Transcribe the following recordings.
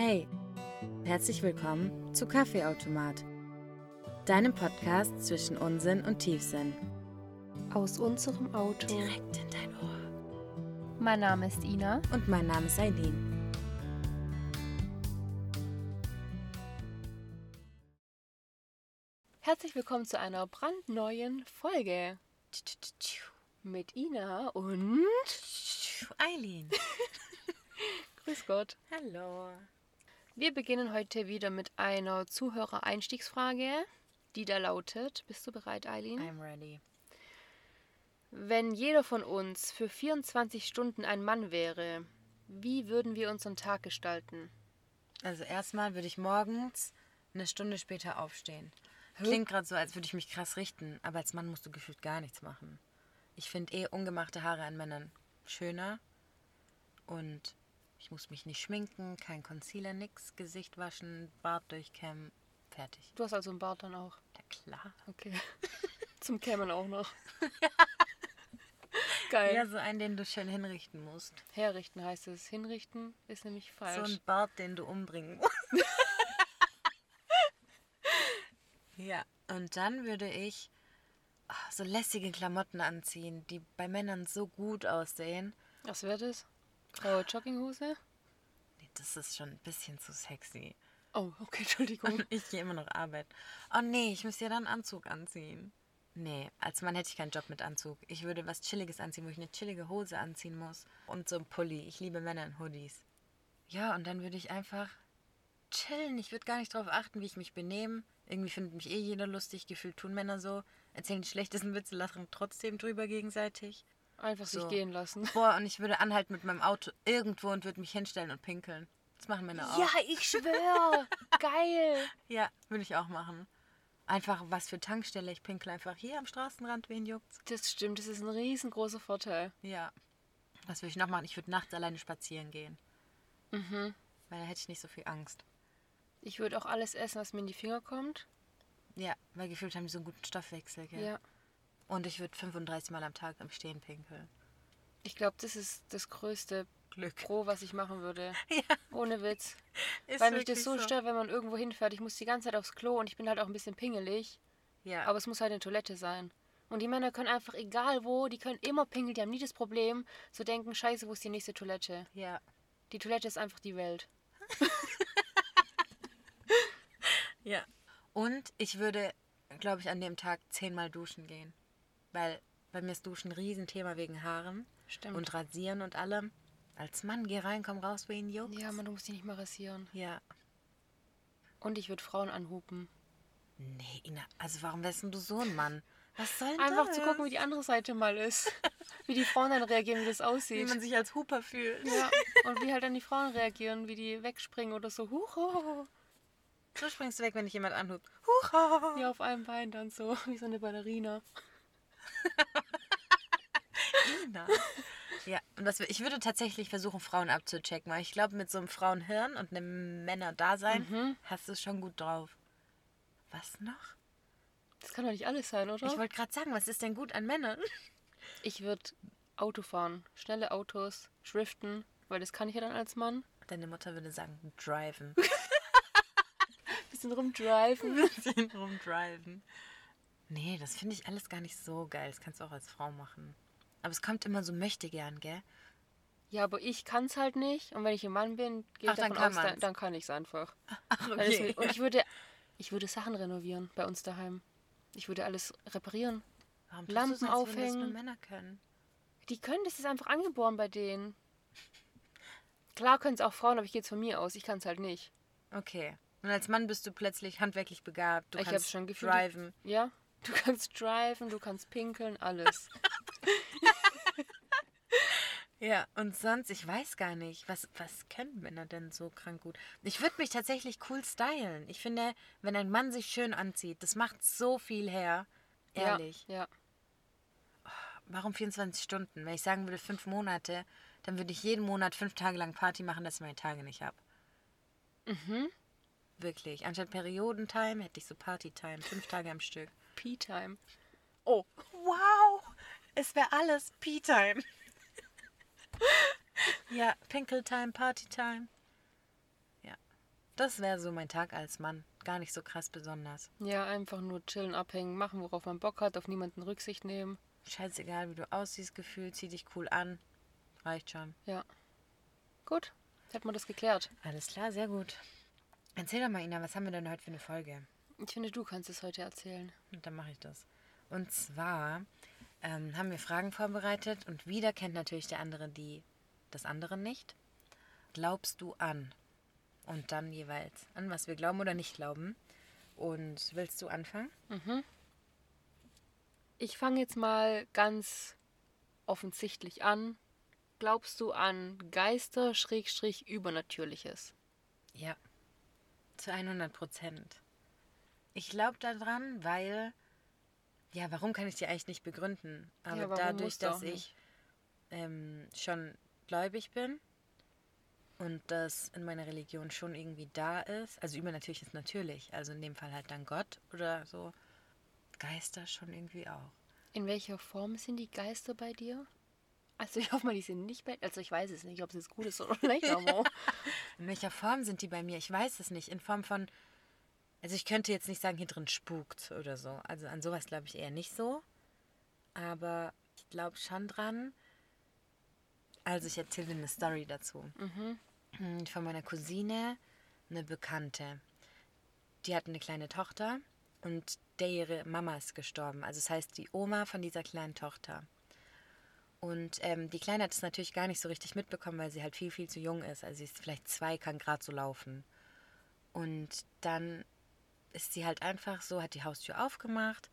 Hey, herzlich willkommen zu Kaffeeautomat, deinem Podcast zwischen Unsinn und Tiefsinn. Aus unserem Auto. Direkt in dein Ohr. Mein Name ist Ina. Und mein Name ist Eileen. Herzlich willkommen zu einer brandneuen Folge mit Ina und Eileen. Grüß Gott. Hallo. Wir beginnen heute wieder mit einer Zuhörer-Einstiegsfrage, die da lautet: Bist du bereit, Eileen? I'm ready. Wenn jeder von uns für 24 Stunden ein Mann wäre, wie würden wir unseren Tag gestalten? Also erstmal würde ich morgens eine Stunde später aufstehen. Klingt gerade so, als würde ich mich krass richten, aber als Mann musst du gefühlt gar nichts machen. Ich finde eh ungemachte Haare an Männern schöner und ich muss mich nicht schminken, kein Concealer, nix, Gesicht waschen, Bart durchkämmen, fertig. Du hast also einen Bart dann auch. Ja klar. Okay. Zum Kämmen auch noch. Geil. Ja, so einen, den du schön hinrichten musst. Herrichten heißt es. Hinrichten ist nämlich So falsch. ein Bart, den du umbringen musst. ja, und dann würde ich ah, so lässige Klamotten anziehen, die bei Männern so gut aussehen. Was wäre das? Graue Jogginghose? Nee, das ist schon ein bisschen zu sexy. Oh, okay, Entschuldigung. Ich gehe immer noch arbeiten. Oh nee, ich müsste ja dann einen Anzug anziehen. Nee, als Mann hätte ich keinen Job mit Anzug. Ich würde was Chilliges anziehen, wo ich eine chillige Hose anziehen muss. Und so ein Pulli. Ich liebe Männer in Hoodies. Ja, und dann würde ich einfach chillen. Ich würde gar nicht darauf achten, wie ich mich benehme. Irgendwie findet mich eh jeder lustig. Gefühlt tun Männer so. Erzählen die schlechtesten Witze, lachen trotzdem drüber gegenseitig. Einfach So. sich gehen lassen. Boah, und ich würde anhalten mit meinem Auto irgendwo und würde mich hinstellen und pinkeln. Das machen Männer auch. Ja, ich schwöre. Geil. Ja, würde ich auch machen. Einfach was für Tankstelle. Ich pinkel einfach hier am Straßenrand, wen juckt's? Das stimmt, das ist ein riesengroßer Vorteil. Ja. Was würde ich noch machen? Ich würde nachts alleine spazieren gehen. Mhm. Weil da hätte ich nicht so viel Angst. Ich würde auch alles essen, was mir in die Finger kommt. Ja, weil gefühlt haben die so einen guten Stoffwechsel, gell? Ja. Und ich würde 35 Mal am Tag im Stehen pinkeln. Ich glaube, das ist das größte Glück. Pro, was ich machen würde. Ja, Ohne Witz. ist Weil mich das wirklich so stört, wenn man irgendwo hinfährt. Ich muss die ganze Zeit aufs Klo und ich bin halt auch ein bisschen pingelig. Ja, Aber es muss halt eine Toilette sein. Und die Männer können einfach, egal wo, die können immer pinkeln, die haben nie das Problem, zu denken, scheiße, wo ist die nächste Toilette? ja. Die Toilette ist einfach die Welt. Ja. Und ich würde, glaube ich, an dem Tag zehnmal duschen gehen. Weil bei mir ist Duschen ein Riesenthema wegen Haaren. Stimmt. Und Rasieren und allem. Als Mann, geh rein, komm raus, wen juckt. ja, man, du musst die nicht mal rasieren. Ja. Und ich würde Frauen anhupen. Nee, Ina, also warum wärst denn du so ein Mann? Was soll denn Einfach das? zu gucken, wie die andere Seite mal ist. wie die Frauen dann reagieren, wie das wie aussieht. man sich als Huper fühlt. Ja, und wie halt dann die Frauen reagieren, wie die wegspringen oder so. Huch, ho. Du springst weg, wenn dich jemand anhupt. Hucha! Ja, auf einem Bein dann so, wie so eine Ballerina. Ina. Ja, und was, wir- ich würde tatsächlich versuchen, Frauen abzuchecken, weil ich glaube, mit so einem Frauenhirn und einem Männerdasein Mhm. hast du es schon gut drauf. Was noch? Das kann doch nicht alles sein, oder? Ich wollte gerade sagen, was ist denn gut an Männern? Ich würde Auto fahren. Schnelle Autos, driften, weil das kann ich ja dann als Mann. Deine Mutter würde sagen, driven. Bisschen rumdriven. bisschen rumdriven. Nee, das finde ich alles gar nicht so geil. Das kannst du auch als Frau machen. Aber es kommt immer so möchte gern, gell? Ja, aber ich kann es halt nicht. Und wenn ich ein Mann bin, gehe Ach, ich dann davon kann aus, dann, dann kann ich es einfach. Ach, mir- Und ich würde, ich würde Sachen renovieren bei uns daheim. Ich würde alles reparieren. Warum tust Lampen so, als würden das aufhängen. nur Männer können? Die können, das ist einfach angeboren bei denen. Klar können es auch Frauen, aber ich gehe jetzt von mir aus. Ich kann es halt nicht. Okay. Und als Mann bist du plötzlich handwerklich begabt. Du ich habe kannst schon gefühlt. driven. Ja, du kannst driven, du kannst pinkeln, alles. Ja, und sonst, ich weiß gar nicht, was, was können Männer denn so krank gut? Ich würde mich tatsächlich cool stylen. Ich finde, wenn ein Mann sich schön anzieht, das macht so viel her. Ehrlich. Ja, ja. Warum 24 Stunden? Wenn ich sagen würde fünf Monate, dann würde ich jeden Monat fünf Tage lang Party machen, dass ich meine Tage nicht habe. Mhm. Wirklich. Anstatt Periodentime hätte ich so Partytime. Fünf Tage am Stück. P-Time. Oh, wow. Es wäre alles P-Time. ja, Pinkeltime, Partytime. Ja. Das wäre so mein Tag als Mann. Gar nicht so krass besonders. Ja, einfach nur chillen, abhängen, machen, worauf man Bock hat, auf niemanden Rücksicht nehmen. Scheißegal, wie du aussiehst, Gefühl, zieh dich cool an. Reicht schon. Ja. Gut, hat man das geklärt. Alles klar, sehr gut. Erzähl doch mal, Ina, was haben wir denn heute für eine Folge? Ich finde, du kannst es heute erzählen. Und dann mache ich das. Und zwar ähm, haben wir Fragen vorbereitet und wieder kennt natürlich der andere die das andere nicht. Glaubst du an? Und dann jeweils an, was wir glauben oder nicht glauben. Und willst du anfangen? Ich fange jetzt mal ganz offensichtlich an. Glaubst du an Geister, Schrägstrich, Übernatürliches? Ja. Zu 100 Prozent. Ich glaube daran, weil. Ja, warum kann ich dir eigentlich nicht begründen? Aber Ja, dadurch, dass ich nicht? ähm, schon gläubig bin und das in meiner Religion schon irgendwie da ist, also übernatürlich ist natürlich, also in dem Fall halt dann Gott oder so, Geister schon irgendwie auch. In welcher Form sind die Geister bei dir? Also ich hoffe mal, die sind nicht bei... Also ich weiß es nicht, ob es jetzt gut ist oder aber... In welcher Form sind die bei mir? Ich weiß es nicht. In Form von. Also ich könnte jetzt nicht sagen, hier drin spukt oder so. Also an sowas glaube ich eher nicht so. Aber ich glaube schon dran. Also ich erzähle dir eine Story dazu. Mhm. Von meiner Cousine, eine Bekannte. Die hat eine kleine Tochter und der ihre Mama ist gestorben. Also das heißt die Oma von dieser kleinen Tochter. Und ähm, die Kleine hat es natürlich gar nicht so richtig mitbekommen, weil sie halt viel, viel zu jung ist. Also sie ist vielleicht zwei, kann gerade so laufen. Und dann ist sie halt einfach so, hat die Haustür aufgemacht.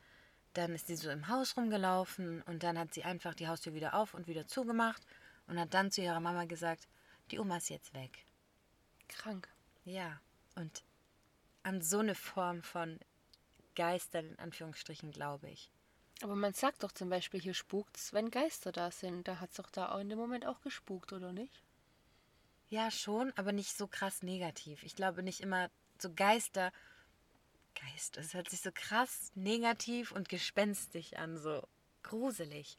Dann ist sie so im Haus rumgelaufen und dann hat sie einfach die Haustür wieder auf und wieder zugemacht und hat dann zu ihrer Mama gesagt, die Oma ist jetzt weg. Krank. Ja, und an so eine Form von Geistern in Anführungsstrichen glaube ich. Aber man sagt doch zum Beispiel, hier spukt's, wenn Geister da sind. Da hat's doch da auch in dem Moment auch gespukt, oder nicht? Ja, schon, aber nicht so krass negativ. Ich glaube nicht immer so Geister. Geist, es hört sich so krass negativ und gespenstisch an, so gruselig.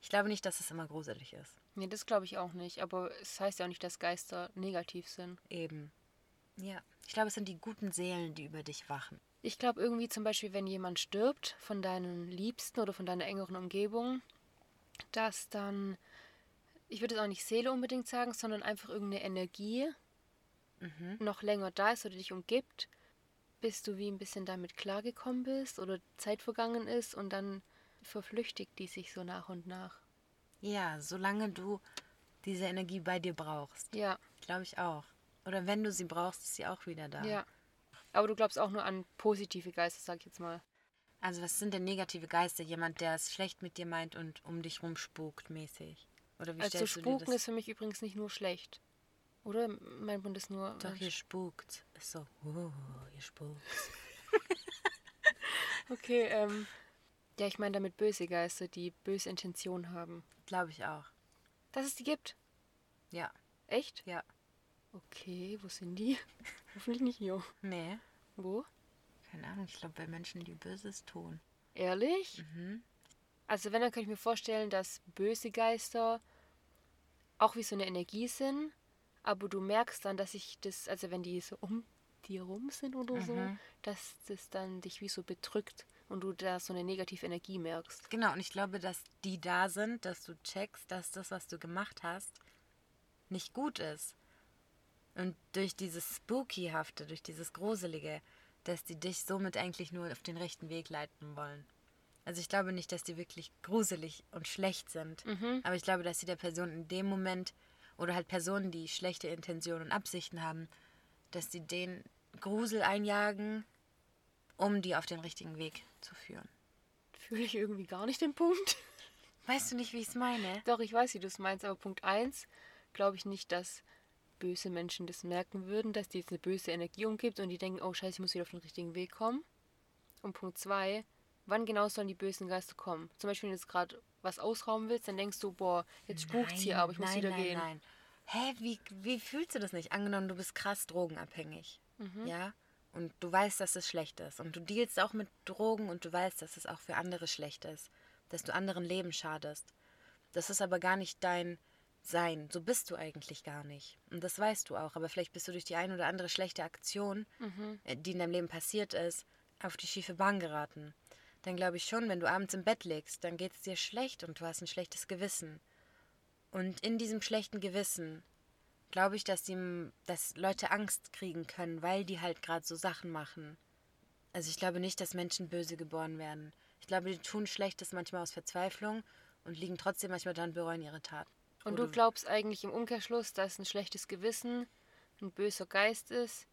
Ich glaube nicht, dass es immer gruselig ist. Nee, das glaube ich auch nicht. Aber es heißt ja auch nicht, dass Geister negativ sind. Eben. Ja. Ich glaube, es sind die guten Seelen, die über dich wachen. Ich glaube irgendwie zum Beispiel, wenn jemand stirbt von deinen Liebsten oder von deiner engeren Umgebung, dass dann, ich würde es auch nicht Seele unbedingt sagen, sondern einfach irgendeine Energie noch länger da ist oder dich umgibt, bis du wie ein bisschen damit klargekommen bist oder Zeit vergangen ist und dann verflüchtigt die sich so nach und nach. Ja, solange du diese Energie bei dir brauchst. Ja, Glaube ich auch. Oder wenn du sie brauchst, ist sie auch wieder da. ja. Aber du glaubst auch nur an positive Geister, sag ich jetzt mal. Also was sind denn negative Geister? Jemand, der es schlecht mit dir meint und um dich rum spukt mäßig? Oder wie Also stellst du dir Spuken das ist für mich übrigens nicht nur schlecht. Oder meint man das nur? Doch, ihr spukt. Ist so, oh, ihr spukt. Okay, ähm. Ja, ich meine damit böse Geister, die böse Intentionen haben. Glaube ich auch. Dass es die gibt. Ja, Echt? ja. Okay, wo sind die? Hoffentlich nicht hier. Nee, Wo? keine Ahnung. Ich glaube, bei Menschen, die Böses tun. Ehrlich? Mhm. Also wenn, dann kann ich mir vorstellen, dass böse Geister auch wie so eine Energie sind, aber du merkst dann, dass sich das, also wenn die so um dir rum sind oder so, Mhm. dass das dann dich wie so bedrückt und du da so eine negative Energie merkst. Genau, und ich glaube, dass die da sind, dass du checkst, dass das, was du gemacht hast, nicht gut ist. Und durch dieses Spookyhafte, durch dieses Gruselige, dass die dich somit eigentlich nur auf den rechten Weg leiten wollen. Also ich glaube nicht, dass die wirklich gruselig und schlecht sind. Aber ich glaube, dass sie der Person in dem Moment oder halt Personen, die schlechte Intentionen und Absichten haben, dass sie den Grusel einjagen, um die auf den richtigen Weg zu führen. Fühle ich irgendwie gar nicht den Punkt. Weißt du nicht, wie ich es meine? Doch, ich weiß, wie du es meinst, aber Punkt 1 glaube ich nicht, dass böse Menschen das merken würden, dass die jetzt eine böse Energie umgibt und die denken, oh scheiße, ich muss wieder auf den richtigen Weg kommen. Und Punkt 2, wann genau sollen die bösen Geister kommen? Zum Beispiel, wenn du jetzt gerade was ausrauben willst, dann denkst du, boah, jetzt spukt's hier, aber ich muss nein, wieder nein, gehen. Nein. Hä, wie, wie fühlst du das nicht? Angenommen, du bist krass drogenabhängig. Mhm. Ja? Und du weißt, dass es schlecht ist. Und du dealst auch mit Drogen und du weißt, dass es auch für andere schlecht ist. Dass du anderen Leben schadest. Das ist aber gar nicht dein sein. So bist du eigentlich gar nicht. Und das weißt du auch. Aber vielleicht bist du durch die eine oder andere schlechte Aktion, äh, die in deinem Leben passiert ist, auf die schiefe Bahn geraten. Dann glaube ich schon, wenn du abends im Bett liegst, dann geht es dir schlecht und du hast ein schlechtes Gewissen. Und in diesem schlechten Gewissen glaube ich, dass, die, dass Leute Angst kriegen können, weil die halt gerade so Sachen machen. Also ich glaube nicht, dass Menschen böse geboren werden. Ich glaube, die tun Schlechtes manchmal aus Verzweiflung und liegen trotzdem manchmal dann bereuen ihre Tat. Und du glaubst eigentlich im Umkehrschluss, dass ein schlechtes Gewissen ein böser Geist ist,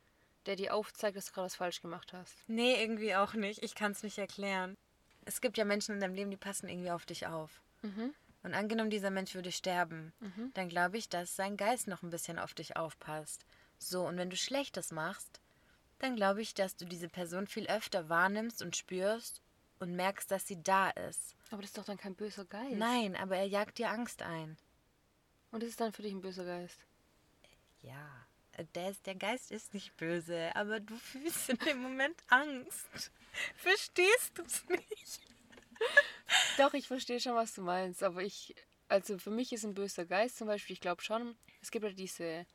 der dir aufzeigt, dass du gerade was falsch gemacht hast. Nee, irgendwie auch nicht. Ich kann es nicht erklären. Es gibt ja Menschen in deinem Leben, die passen irgendwie auf dich auf. Mhm. Und angenommen, dieser Mensch würde sterben, dann glaube ich, dass sein Geist noch ein bisschen auf dich aufpasst. So, und wenn du Schlechtes machst, dann glaube ich, dass du diese Person viel öfter wahrnimmst und spürst und merkst, dass sie da ist. Aber das ist doch dann kein böser Geist. Nein, aber er jagt dir Angst ein. Und das ist dann für dich ein böser Geist. Ja, der, der Geist ist nicht böse, aber du fühlst in dem Moment Angst. Verstehst du es nicht? Doch, ich verstehe schon, was du meinst. Aber ich, also für mich ist ein böser Geist zum Beispiel, ich glaube schon, es gibt ja diese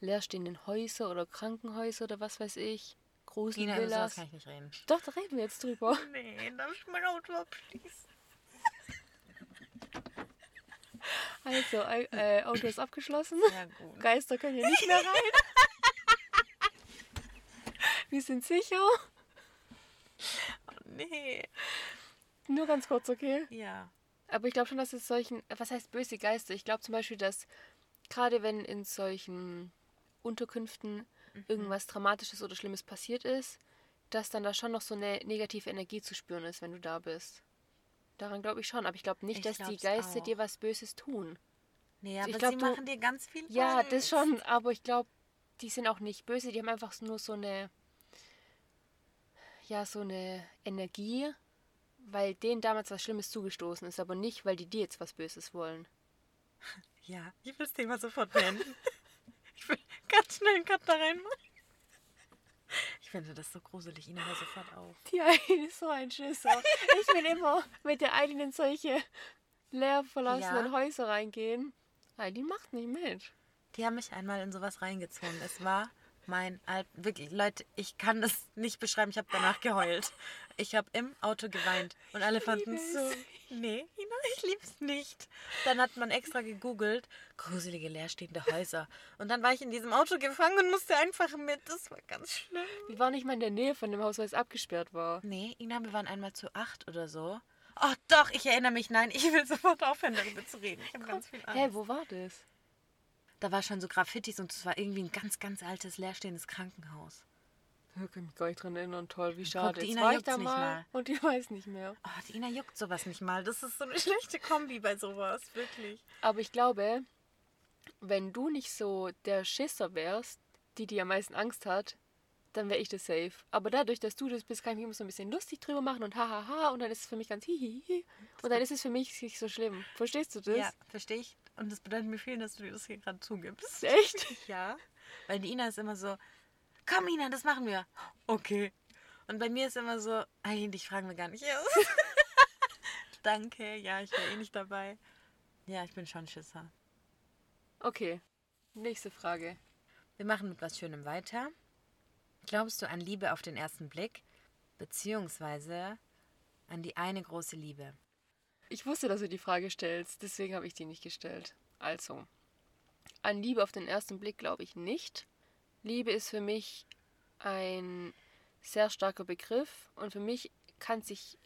leerstehenden Häuser oder Krankenhäuser oder was weiß ich. Ina, Gruselvillas. kann ich nicht reden. Doch, da reden wir jetzt drüber. Nee, darf ich mein Auto abschließen? Also, äh, Auto ist abgeschlossen. Geister können hier nicht mehr rein. Wir sind sicher. Nee. Nur ganz kurz, okay? Ja. Aber ich glaube schon, dass es solchen, was heißt böse Geister? Ich glaube zum Beispiel, dass gerade wenn in solchen Unterkünften irgendwas Dramatisches oder Schlimmes passiert ist, dass dann da schon noch so eine negative Energie zu spüren ist, wenn du da bist. Daran glaube ich schon, aber ich glaube nicht, Ich dass die Geister auch. dir was Böses tun. Nee, aber glaub, sie du- machen dir ganz viel Ja, Angst. das schon, aber ich glaube, die sind auch nicht böse, die haben einfach nur so eine, ja, so eine Energie, weil denen damals was Schlimmes zugestoßen ist, aber nicht, weil die dir jetzt was Böses wollen. Ja, ich will das Thema sofort beenden. ich will ganz schnell einen Cut da reinmachen. Ich finde das so gruselig. Ina, hör sofort auf. Die Eileen ist so ein Schisser. Ich will immer mit der Eileen in solche leer verlassenen Ja. Häuser reingehen. Eileen macht nicht mit. Die haben mich einmal in sowas reingezogen. Es war mein Alt... Wirklich, Leute, ich kann das nicht beschreiben. Ich habe danach geheult. Ich habe im Auto geweint. Und alle fanden es so... Nee, ich lieb's nicht. Dann hat man extra gegoogelt, gruselige leerstehende Häuser. Und dann war ich in diesem Auto gefangen und musste einfach mit. Das war ganz schlimm. Wir waren nicht mal in der Nähe von dem Haus, weil es abgesperrt war. Nee, Ina, wir waren einmal zu acht oder so. Oh, doch, ich erinnere mich. Nein, ich will sofort aufhören, darüber zu reden. Ich habe ganz viel Angst. Hä, wo war das? Da war schon so Graffitis und es war irgendwie ein ganz, ganz altes, leerstehendes Krankenhaus. Ich kann mich gar nicht dran erinnern. Toll, wie schade. die Jetzt Ina da nicht mal, mal. und die weiß nicht mehr. Oh, die Ina juckt sowas nicht mal. Das ist so eine schlechte Kombi bei sowas, wirklich. Aber ich glaube, wenn du nicht so der Schisser wärst, die die am meisten Angst hat, dann wäre ich das safe. Aber dadurch, dass du das bist, kann ich mich immer so ein bisschen lustig drüber machen und hahaha und dann ist es für mich ganz hihihi. Und dann ist es für mich nicht so schlimm. Verstehst du das? Ja, verstehe ich. Und es bedeutet mir viel, dass du dir das hier gerade zugibst. Echt? Ja. Weil die Ina ist immer so, komm Ina, das machen wir. Okay. Und bei mir ist immer so, eigentlich fragen wir gar nicht erst. Danke, ja, ich wäre eh nicht dabei. Ja, ich bin schon Schisser. Okay. Nächste Frage. Wir machen mit was Schönem weiter. Glaubst du an Liebe auf den ersten Blick? Beziehungsweise an die eine große Liebe? Ich wusste, dass du die Frage stellst, deswegen habe ich die nicht gestellt. Also, an Liebe auf den ersten Blick glaube ich nicht. Liebe ist für mich ein sehr starker Begriff und für mich kann sich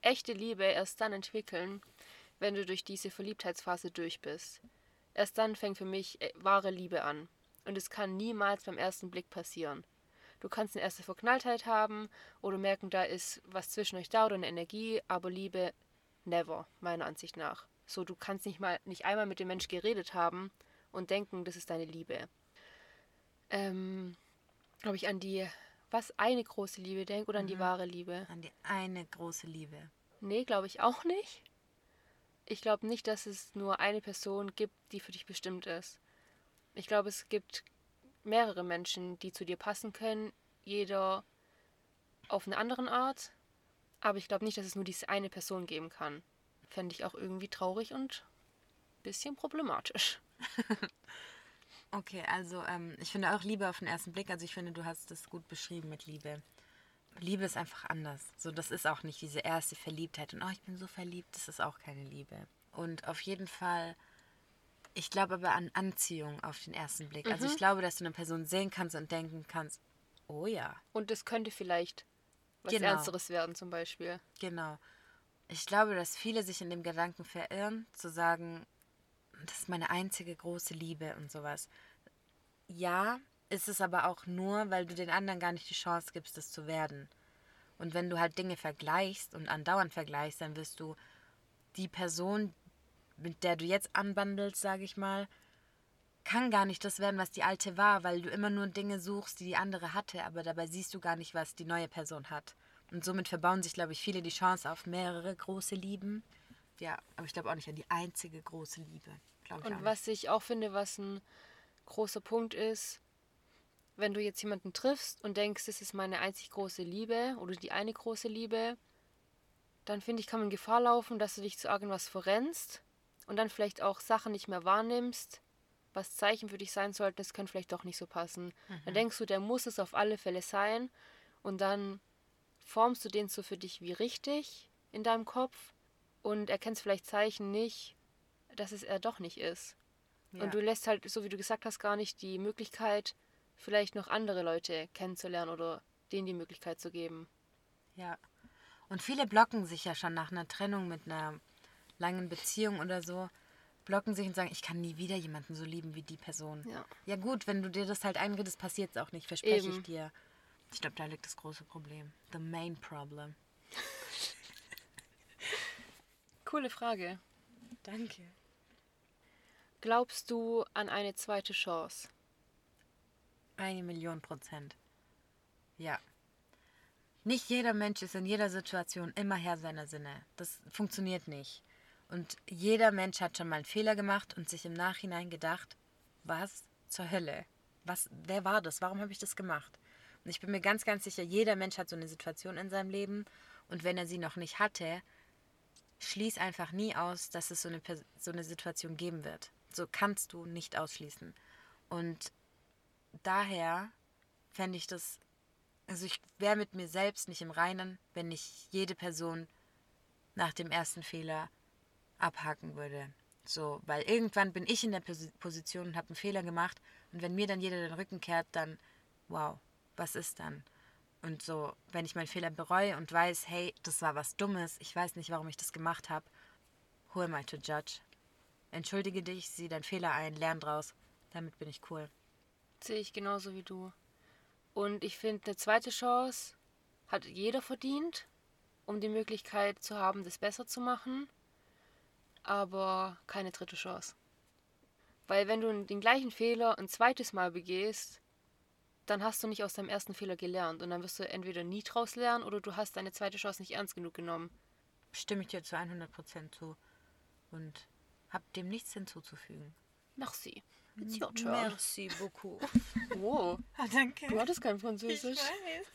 echte Liebe erst dann entwickeln, wenn du durch diese Verliebtheitsphase durch bist. Erst dann fängt für mich äh, wahre Liebe an. Und es kann niemals beim ersten Blick passieren. Du kannst eine erste Verknalltheit haben oder merken, da ist was zwischen euch da oder eine Energie, aber Liebe never, meiner Ansicht nach. So, du kannst nicht mal nicht einmal mit dem Mensch geredet haben und denken, das ist deine Liebe. Ähm, ob ich an die, was, eine große Liebe denke oder an die wahre Liebe? An die eine große Liebe. Nee, glaube ich auch nicht. Ich glaube nicht, dass es nur eine Person gibt, die für dich bestimmt ist. Ich glaube, es gibt mehrere Menschen, die zu dir passen können, jeder auf eine andere Art. Aber ich glaube nicht, dass es nur diese eine Person geben kann. Fände ich auch irgendwie traurig und ein bisschen problematisch. okay, also ähm, ich finde auch Liebe auf den ersten Blick, also ich finde, du hast es gut beschrieben mit Liebe. Liebe ist einfach anders. So, das ist auch nicht diese erste Verliebtheit und oh, ich bin so verliebt, das ist auch keine Liebe. Und auf jeden Fall, ich glaube aber an Anziehung auf den ersten Blick. Also ich glaube, dass du eine Person sehen kannst und denken kannst, oh ja. Und es könnte vielleicht was Genau. Ernsteres werden zum Beispiel. Genau. Ich glaube, dass viele sich in dem Gedanken verirren, zu sagen, das ist meine einzige große Liebe und sowas. Ja, ist es aber auch nur, weil du den anderen gar nicht die Chance gibst, das zu werden. Und wenn du halt Dinge vergleichst und andauernd vergleichst, dann wirst du die Person, mit der du jetzt anbandelst, sage ich mal, kann gar nicht das werden, was die alte war, weil du immer nur Dinge suchst, die die andere hatte, aber dabei siehst du gar nicht, was die neue Person hat. Und somit verbauen sich, glaube ich, viele die Chance auf mehrere große Lieben. Ja, aber ich glaube auch nicht an die einzige große Liebe. Glaube ich auch Und was ich auch finde, was ein großer Punkt ist, wenn du jetzt jemanden triffst und denkst, das ist meine einzig große Liebe oder die eine große Liebe, dann finde ich, kann man Gefahr laufen, dass du dich zu irgendwas verrennst und dann vielleicht auch Sachen nicht mehr wahrnimmst, was Zeichen für dich sein sollten, das könnte vielleicht doch nicht so passen. Dann denkst du, der muss es auf alle Fälle sein und dann formst du den so für dich wie richtig in deinem Kopf und erkennst vielleicht Zeichen nicht, dass es er doch nicht ist. Ja. Und du lässt halt, so wie du gesagt hast, gar nicht die Möglichkeit, vielleicht noch andere Leute kennenzulernen oder denen die Möglichkeit zu geben. Ja. Und viele blocken sich ja schon nach einer Trennung mit einer langen Beziehung oder so, blocken sich und sagen, ich kann nie wieder jemanden so lieben wie die Person. Ja. Ja gut, wenn du dir das halt einredest, passiert es auch nicht, verspreche Eben. ich dir. Ich glaube, da liegt das große Problem. The main problem. Coole Frage. Danke. Glaubst du an eine zweite Chance? Eine Million Prozent. Ja. Nicht jeder Mensch ist in jeder Situation immer Herr seiner Sinne. Das funktioniert nicht. Und jeder Mensch hat schon mal einen Fehler gemacht und sich im Nachhinein gedacht, was zur Hölle? Was, wer war das? Warum habe ich das gemacht? Und ich bin mir ganz, ganz sicher, jeder Mensch hat so eine Situation in seinem Leben und wenn er sie noch nicht hatte, schließ einfach nie aus, dass es so eine, so eine Situation geben wird. So kannst du nicht ausschließen. Und daher fände ich das, also ich wäre mit mir selbst nicht im Reinen, wenn ich jede Person nach dem ersten Fehler abhaken würde. So, weil irgendwann bin ich in der Posi- Position und habe einen Fehler gemacht und wenn mir dann jeder den Rücken kehrt, dann, wow, was ist dann? Und so, wenn ich meinen Fehler bereue und weiß, hey, das war was Dummes, ich weiß nicht, warum ich das gemacht habe, who am I to judge? Entschuldige dich, sieh deinen Fehler ein, lern draus. Damit bin ich cool. Sehe ich genauso wie du. Und ich finde, eine zweite Chance hat jeder verdient, um die Möglichkeit zu haben, das besser zu machen. Aber keine dritte Chance. Weil wenn du den gleichen Fehler ein zweites Mal begehst, dann hast du nicht aus deinem ersten Fehler gelernt. Und dann wirst du entweder nie draus lernen oder du hast deine zweite Chance nicht ernst genug genommen. Stimme ich dir zu 100% zu. Und hab dem nichts hinzuzufügen. Merci. It's your turn. Merci beaucoup. Wow, Danke. du hattest kein Französisch. weiß.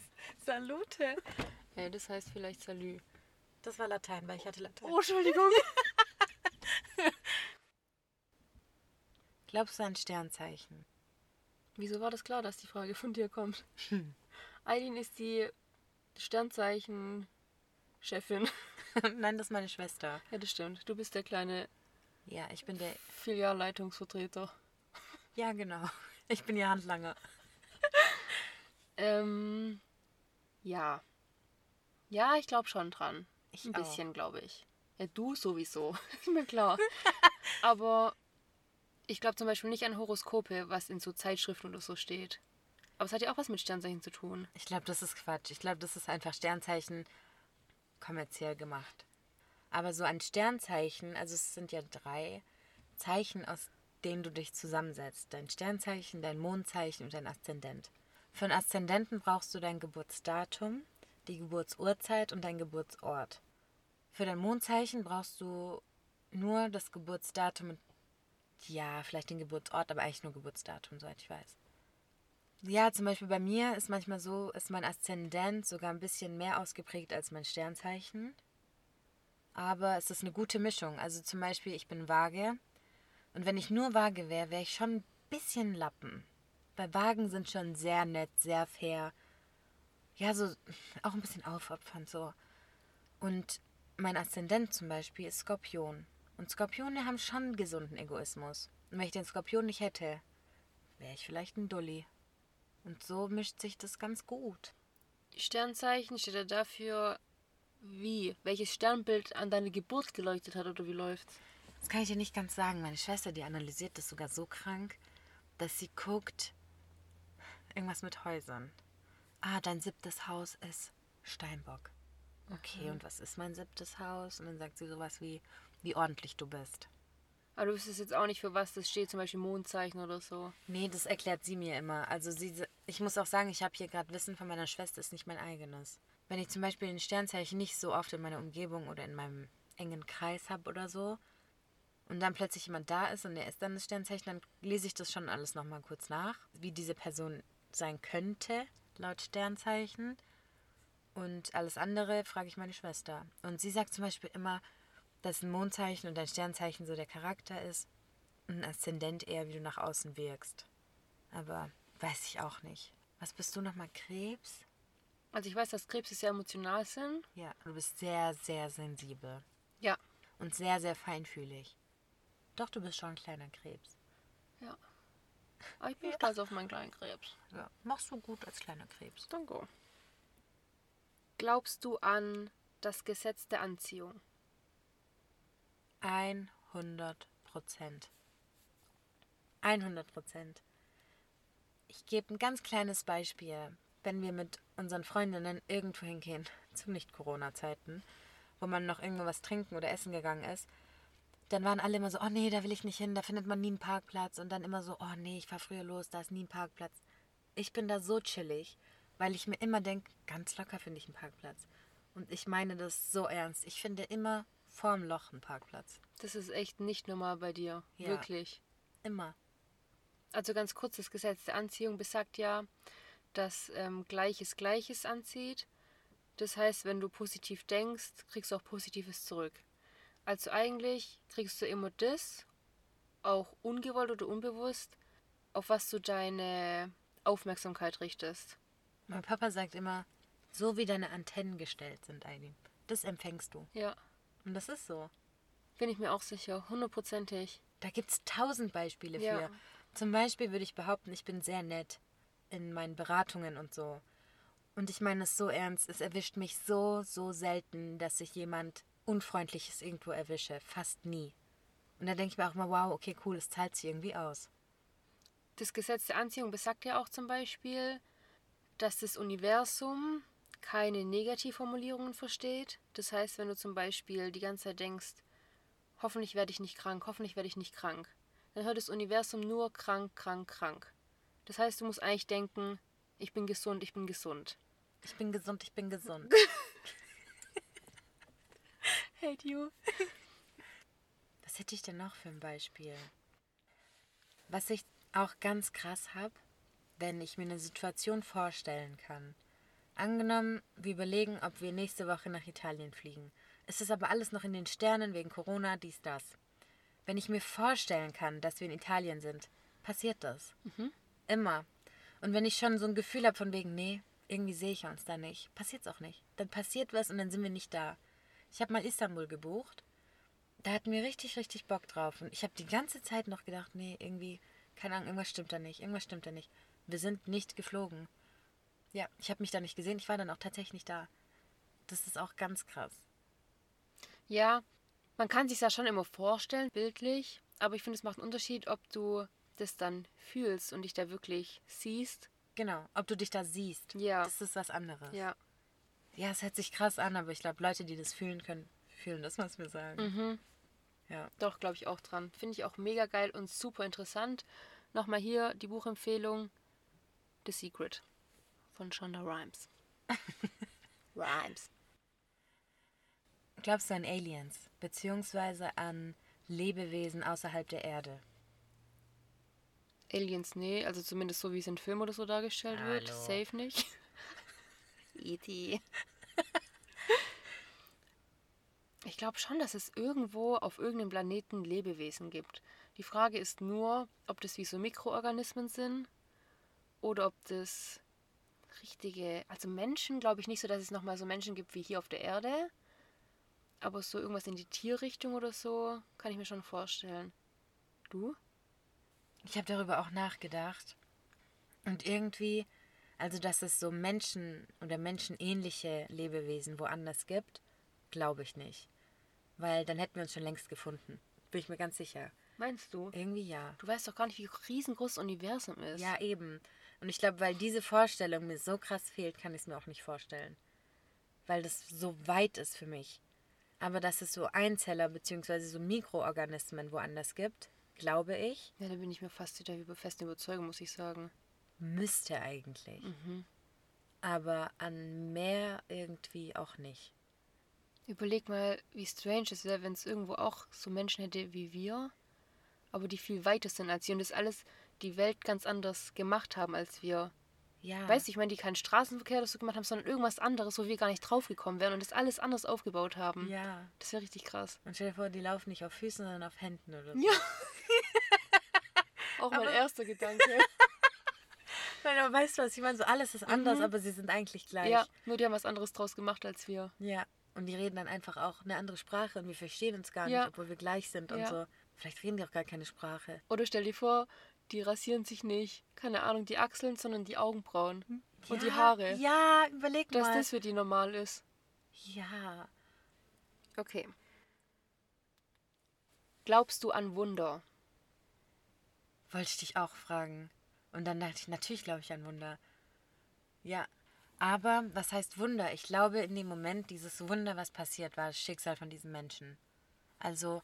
Salute. Ja, das heißt vielleicht Salü. Das war Latein, weil ich hatte Latein. Oh, Entschuldigung. Glaubst du an Sternzeichen? Wieso war das klar, dass die Frage von dir kommt? Eileen ist die Sternzeichen-Chefin. Nein, das ist meine Schwester. Ja, das stimmt. Du bist der kleine Ja, ich bin der. Filialleitungsvertreter. Ja, genau. Ich bin ihr Handlanger. Ähm, ja. Ja, ich glaube schon dran. Ich Ein auch. bisschen, glaube ich. Ja, du sowieso. Ist mir klar. Aber ich glaube zum Beispiel nicht an Horoskope, was in so Zeitschriften oder so steht. Aber es hat ja auch was mit Sternzeichen zu tun. Ich glaube, das ist Quatsch. Ich glaube, das ist einfach Sternzeichen kommerziell gemacht. Aber so ein Sternzeichen, also es sind ja drei Zeichen, aus denen du dich zusammensetzt. Dein Sternzeichen, dein Mondzeichen und dein Aszendent. Für einen Aszendenten brauchst du dein Geburtsdatum, die Geburtsurzeit und dein Geburtsort. Für dein Mondzeichen brauchst du nur das Geburtsdatum und ja, vielleicht den Geburtsort, aber eigentlich nur Geburtsdatum, soweit ich weiß. Ja, zum Beispiel bei mir ist manchmal so, ist mein Aszendent sogar ein bisschen mehr ausgeprägt als mein Sternzeichen. Aber es ist eine gute Mischung. Also zum Beispiel, ich bin Waage. Und wenn ich nur Waage wäre, wäre ich schon ein bisschen Lappen. Weil Wagen sind schon sehr nett, sehr fair. Ja, so auch ein bisschen aufopfernd so. Und mein Aszendent zum Beispiel ist Skorpion. Und Skorpione haben schon einen gesunden Egoismus. Und wenn ich den Skorpion nicht hätte, wäre ich vielleicht ein Dulli. Und so mischt sich das ganz gut. Sternzeichen steht ja dafür, wie, welches Sternbild an deine Geburt geleuchtet hat oder wie läuft's? Das kann ich dir nicht ganz sagen. Meine Schwester, die analysiert das sogar so krank, dass sie guckt, irgendwas mit Häusern. Ah, dein siebtes Haus ist Steinbock. Okay, und was ist mein siebtes Haus? Und dann sagt sie sowas wie, wie ordentlich du bist. Aber du wüsstest jetzt auch nicht, für was das steht, zum Beispiel Mondzeichen oder so. Nee, das erklärt sie mir immer. Also sie, ich muss auch sagen, ich habe hier gerade Wissen von meiner Schwester, ist nicht mein eigenes. Wenn ich zum Beispiel ein Sternzeichen nicht so oft in meiner Umgebung oder in meinem engen Kreis habe oder so und dann plötzlich jemand da ist und er ist dann das Sternzeichen, dann lese ich das schon alles nochmal kurz nach, wie diese Person sein könnte, laut Sternzeichen. Und alles andere frage ich meine Schwester. Und sie sagt zum Beispiel immer, dass ein Mondzeichen und ein Sternzeichen so der Charakter ist. Ein Aszendent eher, wie du nach außen wirkst. Aber weiß ich auch nicht. Was bist du nochmal? Krebs? Also ich weiß, dass Krebse sehr emotional sind. Ja, du bist sehr, sehr sensibel. Ja. Und sehr, sehr feinfühlig. Doch, du bist schon ein kleiner Krebs. Ja. Aber ich bin stolz auf meinen kleinen Krebs. Ja, machst du gut als kleiner Krebs. Danke. Glaubst du an das Gesetz der Anziehung? 100 Prozent. 100 Prozent. Ich gebe ein ganz kleines Beispiel. Wenn wir mit unseren Freundinnen irgendwo hingehen, zu Nicht-Corona-Zeiten, wo man noch irgendwo was trinken oder essen gegangen ist, dann waren alle immer so, oh nee, da will ich nicht hin, da findet man nie einen Parkplatz. Und dann immer so, oh nee, ich fahr früher los, da ist nie ein Parkplatz. Ich bin da so chillig, weil ich mir immer denke, ganz locker finde ich einen Parkplatz. Und ich meine das so ernst. Ich finde immer vorm Loch einen Parkplatz. Das ist echt nicht normal bei dir. Ja, Wirklich. Immer. Also ganz kurz, das Gesetz der Anziehung besagt ja, dass ähm, Gleiches Gleiches anzieht. Das heißt, wenn du positiv denkst, kriegst du auch Positives zurück. Also eigentlich kriegst du immer das, auch ungewollt oder unbewusst, auf was du deine Aufmerksamkeit richtest. Mein Papa sagt immer, so wie deine Antennen gestellt sind, Eileen, das empfängst du. Ja. Und das ist so. Bin ich mir auch sicher, hundertprozentig. Da gibt es tausend Beispiele ja. für. Zum Beispiel würde ich behaupten, ich bin sehr nett in meinen Beratungen und so. Und ich meine es so ernst, es erwischt mich so, so selten, dass sich jemand Unfreundliches irgendwo erwische. Fast nie. Und da denke ich mir auch mal, wow, okay, cool, es zahlt sich irgendwie aus. Das Gesetz der Anziehung besagt ja auch zum Beispiel, dass das Universum keine Negativformulierungen versteht. Das heißt, wenn du zum Beispiel die ganze Zeit denkst, hoffentlich werde ich nicht krank, hoffentlich werde ich nicht krank, dann hört das Universum nur krank, krank, krank. Das heißt, du musst eigentlich denken, ich bin gesund, ich bin gesund. Ich bin gesund, ich bin gesund. Hate you. Was hätte ich denn noch für ein Beispiel? Was ich auch ganz krass habe, wenn ich mir eine Situation vorstellen kann. Angenommen, wir überlegen, ob wir nächste Woche nach Italien fliegen. Es ist aber alles noch in den Sternen wegen Corona, dies, das. Wenn ich mir vorstellen kann, dass wir in Italien sind, passiert das. Mhm. Immer. Und wenn ich schon so ein Gefühl habe von wegen, nee, irgendwie sehe ich uns da nicht, passiert es auch nicht. Dann passiert was und dann sind wir nicht da. Ich habe mal Istanbul gebucht. Da hatten wir richtig, richtig Bock drauf. Und ich habe die ganze Zeit noch gedacht, nee, irgendwie, keine Ahnung, irgendwas stimmt da nicht, irgendwas stimmt da nicht. Wir sind nicht geflogen. Ja, ich habe mich da nicht gesehen. Ich war dann auch tatsächlich nicht da. Das ist auch ganz krass. Ja, man kann sich das schon immer vorstellen, bildlich. Aber ich finde, es macht einen Unterschied, ob du das dann fühlst und dich da wirklich siehst. Genau, ob du dich da siehst. Ja. Das ist was anderes. Ja. Ja, es hört sich krass an, aber ich glaube, Leute, die das fühlen können, fühlen das, was wir sagen. Mhm. Ja. Doch, glaube ich auch dran. Finde ich auch mega geil und super interessant. Nochmal hier die Buchempfehlung The Secret von Shonda Rhimes. Rhymes. Glaubst du an Aliens, beziehungsweise an Lebewesen außerhalb der Erde? Aliens, nee, also zumindest so wie es in Filmen oder so dargestellt Hallo. wird. Safe nicht. E.T. Ich glaube schon, dass es irgendwo auf irgendeinem Planeten Lebewesen gibt. Die Frage ist nur, ob das wie so Mikroorganismen sind oder ob das richtige, also Menschen glaube ich nicht so, dass es nochmal so Menschen gibt wie hier auf der Erde, aber so irgendwas in die Tierrichtung oder so kann ich mir schon vorstellen. Du? Ich habe darüber auch nachgedacht. Und irgendwie, also dass es so Menschen oder menschenähnliche Lebewesen woanders gibt, glaube ich nicht. Weil dann hätten wir uns schon längst gefunden. Bin ich mir ganz sicher. Meinst du? Irgendwie ja. Du weißt doch gar nicht, wie riesengroß das Universum ist. Ja, eben. Und ich glaube, weil diese Vorstellung mir so krass fehlt, kann ich es mir auch nicht vorstellen. Weil das so weit ist für mich. Aber dass es so Einzeller bzw. so Mikroorganismen woanders gibt, glaube ich. Ja, da bin ich mir fast wieder über feste Überzeugung, muss ich sagen. Müsste eigentlich. Aber an mehr irgendwie auch nicht. Überleg mal, wie strange es wäre, wenn es irgendwo auch so Menschen hätte wie wir, aber die viel weiter sind als wir und das alles die Welt ganz anders gemacht haben als wir. Ja. Weißt du, ich meine, die keinen Straßenverkehr oder so gemacht haben, sondern irgendwas anderes, wo wir gar nicht draufgekommen wären und das alles anders aufgebaut haben. Ja. Das wäre richtig krass. Und stell dir vor, die laufen nicht auf Füßen, sondern auf Händen oder so. Ja. Auch mein Aber- erster Gedanke. Weil, aber weißt du was, ich meine, so alles ist anders, aber sie sind eigentlich gleich. ja, nur die haben was anderes draus gemacht als wir. Ja. Und die reden dann einfach auch eine andere Sprache und wir verstehen uns gar Ja. nicht, obwohl wir gleich sind und Ja. so. Vielleicht reden die auch gar keine Sprache. Oder stell dir vor, die rasieren sich nicht, keine Ahnung, die Achseln, sondern die Augenbrauen. Und die Haare. Ja, überleg Dass mal. das für die normal ist. ja. Okay. Glaubst du an Wunder? Wollte ich dich auch fragen. Und dann dachte ich, natürlich glaube ich an Wunder. Ja. Aber was heißt Wunder? Ich glaube, in dem Moment, dieses Wunder, was passiert, war das Schicksal von diesen Menschen. Also,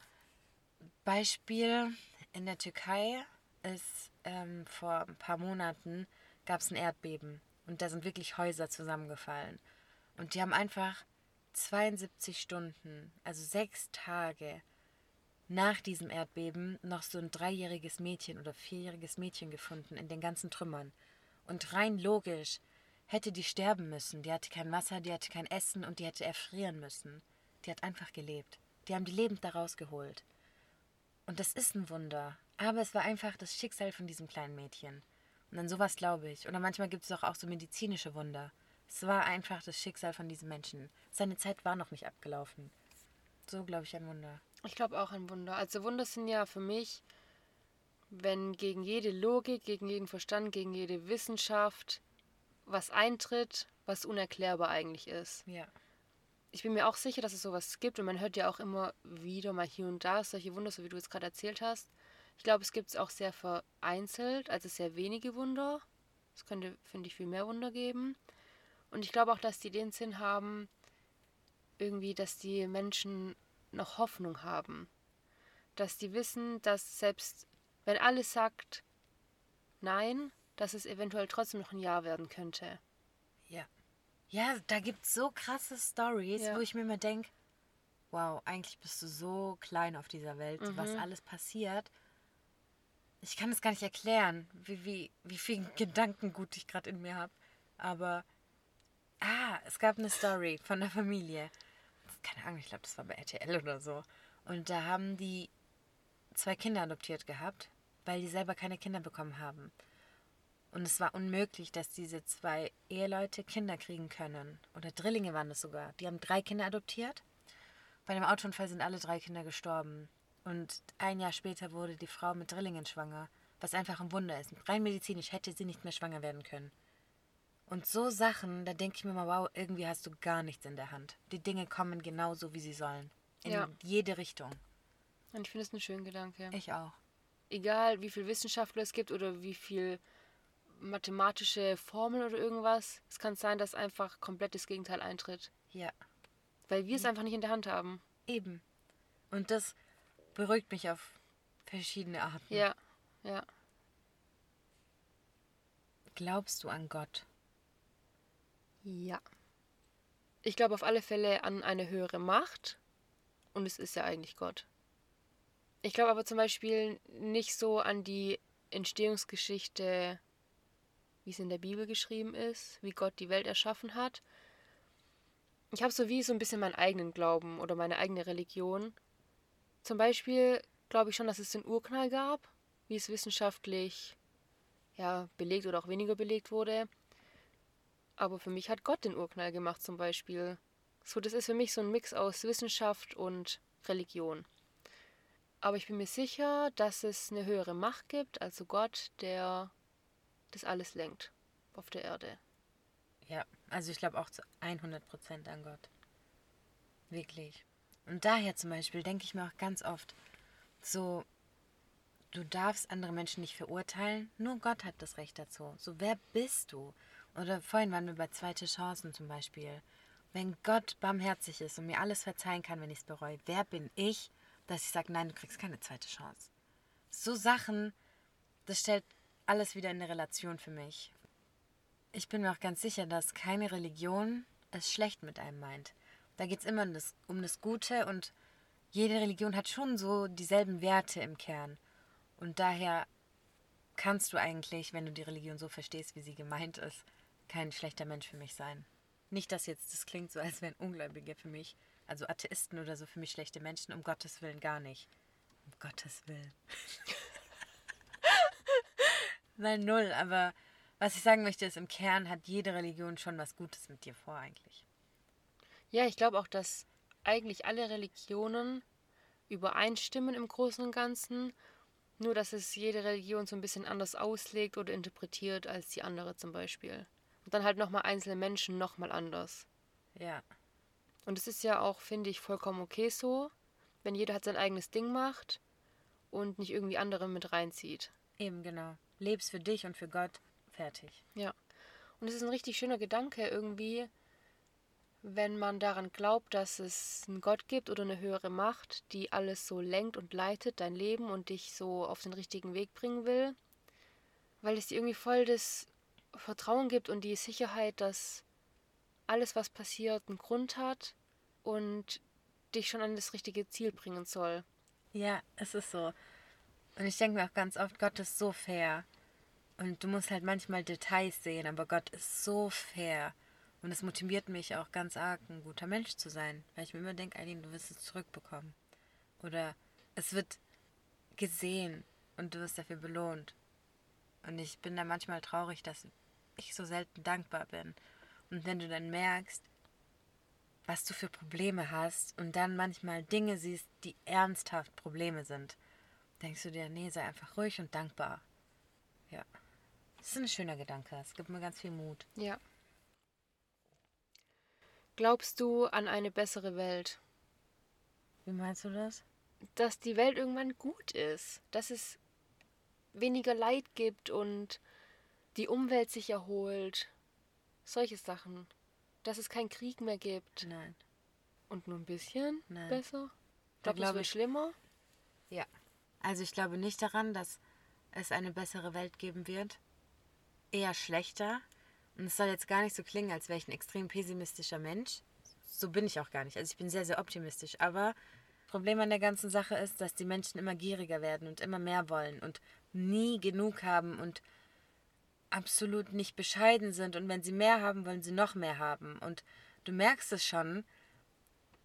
Beispiel in der Türkei ist ähm, vor ein paar Monaten gab es ein Erdbeben und da sind wirklich Häuser zusammengefallen. Und die haben einfach 72 Stunden, also sechs Tage nach diesem Erdbeben noch so ein dreijähriges Mädchen oder vierjähriges Mädchen gefunden in den ganzen Trümmern. Und rein logisch hätte die sterben müssen. Die hatte kein Wasser, die hatte kein Essen und die hätte erfrieren müssen. Die hat einfach gelebt. Die haben die lebend da rausgeholt. Und das ist ein Wunder. Aber es war einfach das Schicksal von diesem kleinen Mädchen. Und an sowas glaube ich. Oder manchmal gibt es doch auch so medizinische Wunder. Es war einfach das Schicksal von diesem Menschen. Seine Zeit war noch nicht abgelaufen. So glaube ich an Wunder. Ich glaube auch an Wunder. Also Wunder sind ja für mich, wenn gegen jede Logik, gegen jeden Verstand, gegen jede Wissenschaft was eintritt, was unerklärbar eigentlich ist. Ja. Ich bin mir auch sicher, dass es sowas gibt und man hört ja auch immer wieder mal hier und da solche Wunder, so wie du jetzt gerade erzählt hast. Ich glaube, es gibt es auch sehr vereinzelt, also sehr wenige Wunder. Es könnte, finde ich, viel mehr Wunder geben. Und ich glaube auch, dass die den Sinn haben, irgendwie, dass die Menschen noch Hoffnung haben. Dass die wissen, dass selbst wenn alles sagt Nein, dass es eventuell trotzdem noch ein Ja werden könnte. Ja. Ja, da gibt es so krasse Stories, Ja. wo ich mir immer denke, wow, eigentlich bist du so klein auf dieser Welt, Mhm. was alles passiert. Ich kann es gar nicht erklären, wie, wie, wie viel Gedankengut ich gerade in mir habe. Aber, ah, es gab eine Story von einer Familie. Keine Ahnung, ich glaube, das war bei RTL oder so. Und da haben die zwei Kinder adoptiert gehabt, weil die selber keine Kinder bekommen haben. Und es war unmöglich, dass diese zwei Eheleute Kinder kriegen können. Oder Drillinge waren es sogar. Die haben drei Kinder adoptiert. Bei dem Autounfall sind alle drei Kinder gestorben. Und ein Jahr später wurde die Frau mit Drillingen schwanger. Was einfach ein Wunder ist. Rein medizinisch hätte sie nicht mehr schwanger werden können. Und so Sachen, da denke ich mir mal, wow, irgendwie hast du gar nichts in der Hand. Die Dinge kommen genauso, wie sie sollen. In Ja. jede Richtung. Und ich finde es einen schönen Gedanke. Ich auch. Egal, wie viel Wissenschaftler es gibt oder wie viel mathematische Formeln oder irgendwas, es kann sein, dass einfach komplett das Gegenteil eintritt. Ja. Weil wir es einfach nicht in der Hand haben. Eben. Und das beruhigt mich auf verschiedene Arten. Ja, ja. Glaubst du an Gott? Ja. Ich glaube auf alle Fälle an eine höhere Macht. Und es ist ja eigentlich Gott. Ich glaube aber zum Beispiel nicht so an die Entstehungsgeschichte, wie es in der Bibel geschrieben ist, wie Gott die Welt erschaffen hat. Ich habe so wie so ein bisschen meinen eigenen Glauben oder meine eigene Religion. Zum Beispiel glaube ich schon, dass es den Urknall gab, wie es wissenschaftlich ja, belegt oder auch weniger belegt wurde. Aber für mich hat Gott den Urknall gemacht zum Beispiel. So, das ist für mich so ein Mix aus Wissenschaft und Religion. Aber ich bin mir sicher, dass es eine höhere Macht gibt, also Gott, der das alles lenkt auf der Erde. Ja, also ich glaube auch zu 100 Prozent an Gott. Wirklich. Und daher zum Beispiel denke ich mir auch ganz oft so, du darfst andere Menschen nicht verurteilen, nur Gott hat das Recht dazu. So, wer bist du? Oder vorhin waren wir bei zweite Chancen zum Beispiel. Wenn Gott barmherzig ist und mir alles verzeihen kann, wenn ich es bereue, wer bin ich, dass ich sage, nein, du kriegst keine zweite Chance? So Sachen, das stellt alles wieder in eine Relation für mich. Ich bin mir auch ganz sicher, dass keine Religion es schlecht mit einem meint. Da geht es immer um das, um das Gute und jede Religion hat schon so dieselben Werte im Kern. Und daher kannst du eigentlich, wenn du die Religion so verstehst, wie sie gemeint ist, kein schlechter Mensch für mich sein. Nicht, dass jetzt das klingt so, als wären Ungläubige für mich, also Atheisten oder so für mich schlechte Menschen, um Gottes Willen gar nicht. Um Gottes Willen. Nein, null, aber was ich sagen möchte, ist, im Kern hat jede Religion schon was Gutes mit dir vor eigentlich. Ja, ich glaube auch, dass eigentlich alle Religionen übereinstimmen im Großen und Ganzen, nur dass es jede Religion so ein bisschen anders auslegt oder interpretiert als die andere zum Beispiel. Und dann halt nochmal einzelne Menschen nochmal anders. Ja. Und es ist ja auch, finde ich, vollkommen okay so, wenn jeder halt sein eigenes Ding macht und nicht irgendwie andere mit reinzieht. Eben, genau. Lebst für dich und für Gott. Fertig. Ja. Und es ist ein richtig schöner Gedanke irgendwie, wenn man daran glaubt, dass es einen Gott gibt oder eine höhere Macht, die alles so lenkt und leitet, dein Leben und dich so auf den richtigen Weg bringen will. Weil es dir irgendwie voll das Vertrauen gibt und die Sicherheit, dass alles, was passiert, einen Grund hat und dich schon an das richtige Ziel bringen soll. Ja, es ist so. Und ich denke mir auch ganz oft, Gott ist so fair. Und du musst halt manchmal Details sehen, aber Gott ist so fair. Und es motiviert mich auch ganz arg, ein guter Mensch zu sein. Weil ich mir immer denke, Eileen, du wirst es zurückbekommen. Oder es wird gesehen und du wirst dafür belohnt. Und ich bin da manchmal traurig, dass ich so selten dankbar bin. Und wenn du dann merkst, was du für Probleme hast und dann manchmal Dinge siehst, die ernsthaft Probleme sind, denkst du dir, nee, sei einfach ruhig und dankbar. Ja. Das ist ein schöner Gedanke. Es gibt mir ganz viel Mut. Ja. Glaubst du an eine bessere Welt? Wie meinst du das? Dass die Welt irgendwann gut ist, dass es weniger Leid gibt und die Umwelt sich erholt. Solche Sachen. Dass es keinen Krieg mehr gibt. Nein. Und nur ein bisschen Nein. besser? Da glaube ich- schlimmer? Ja. Also ich glaube nicht daran, dass es eine bessere Welt geben wird. Eher schlechter. Und es soll jetzt gar nicht so klingen, als wäre ich ein extrem pessimistischer Mensch. So bin ich auch gar nicht. Also ich bin sehr, sehr optimistisch. Aber das Problem an der ganzen Sache ist, dass die Menschen immer gieriger werden und immer mehr wollen und nie genug haben und absolut nicht bescheiden sind. Und wenn sie mehr haben, wollen sie noch mehr haben. Und du merkst es schon,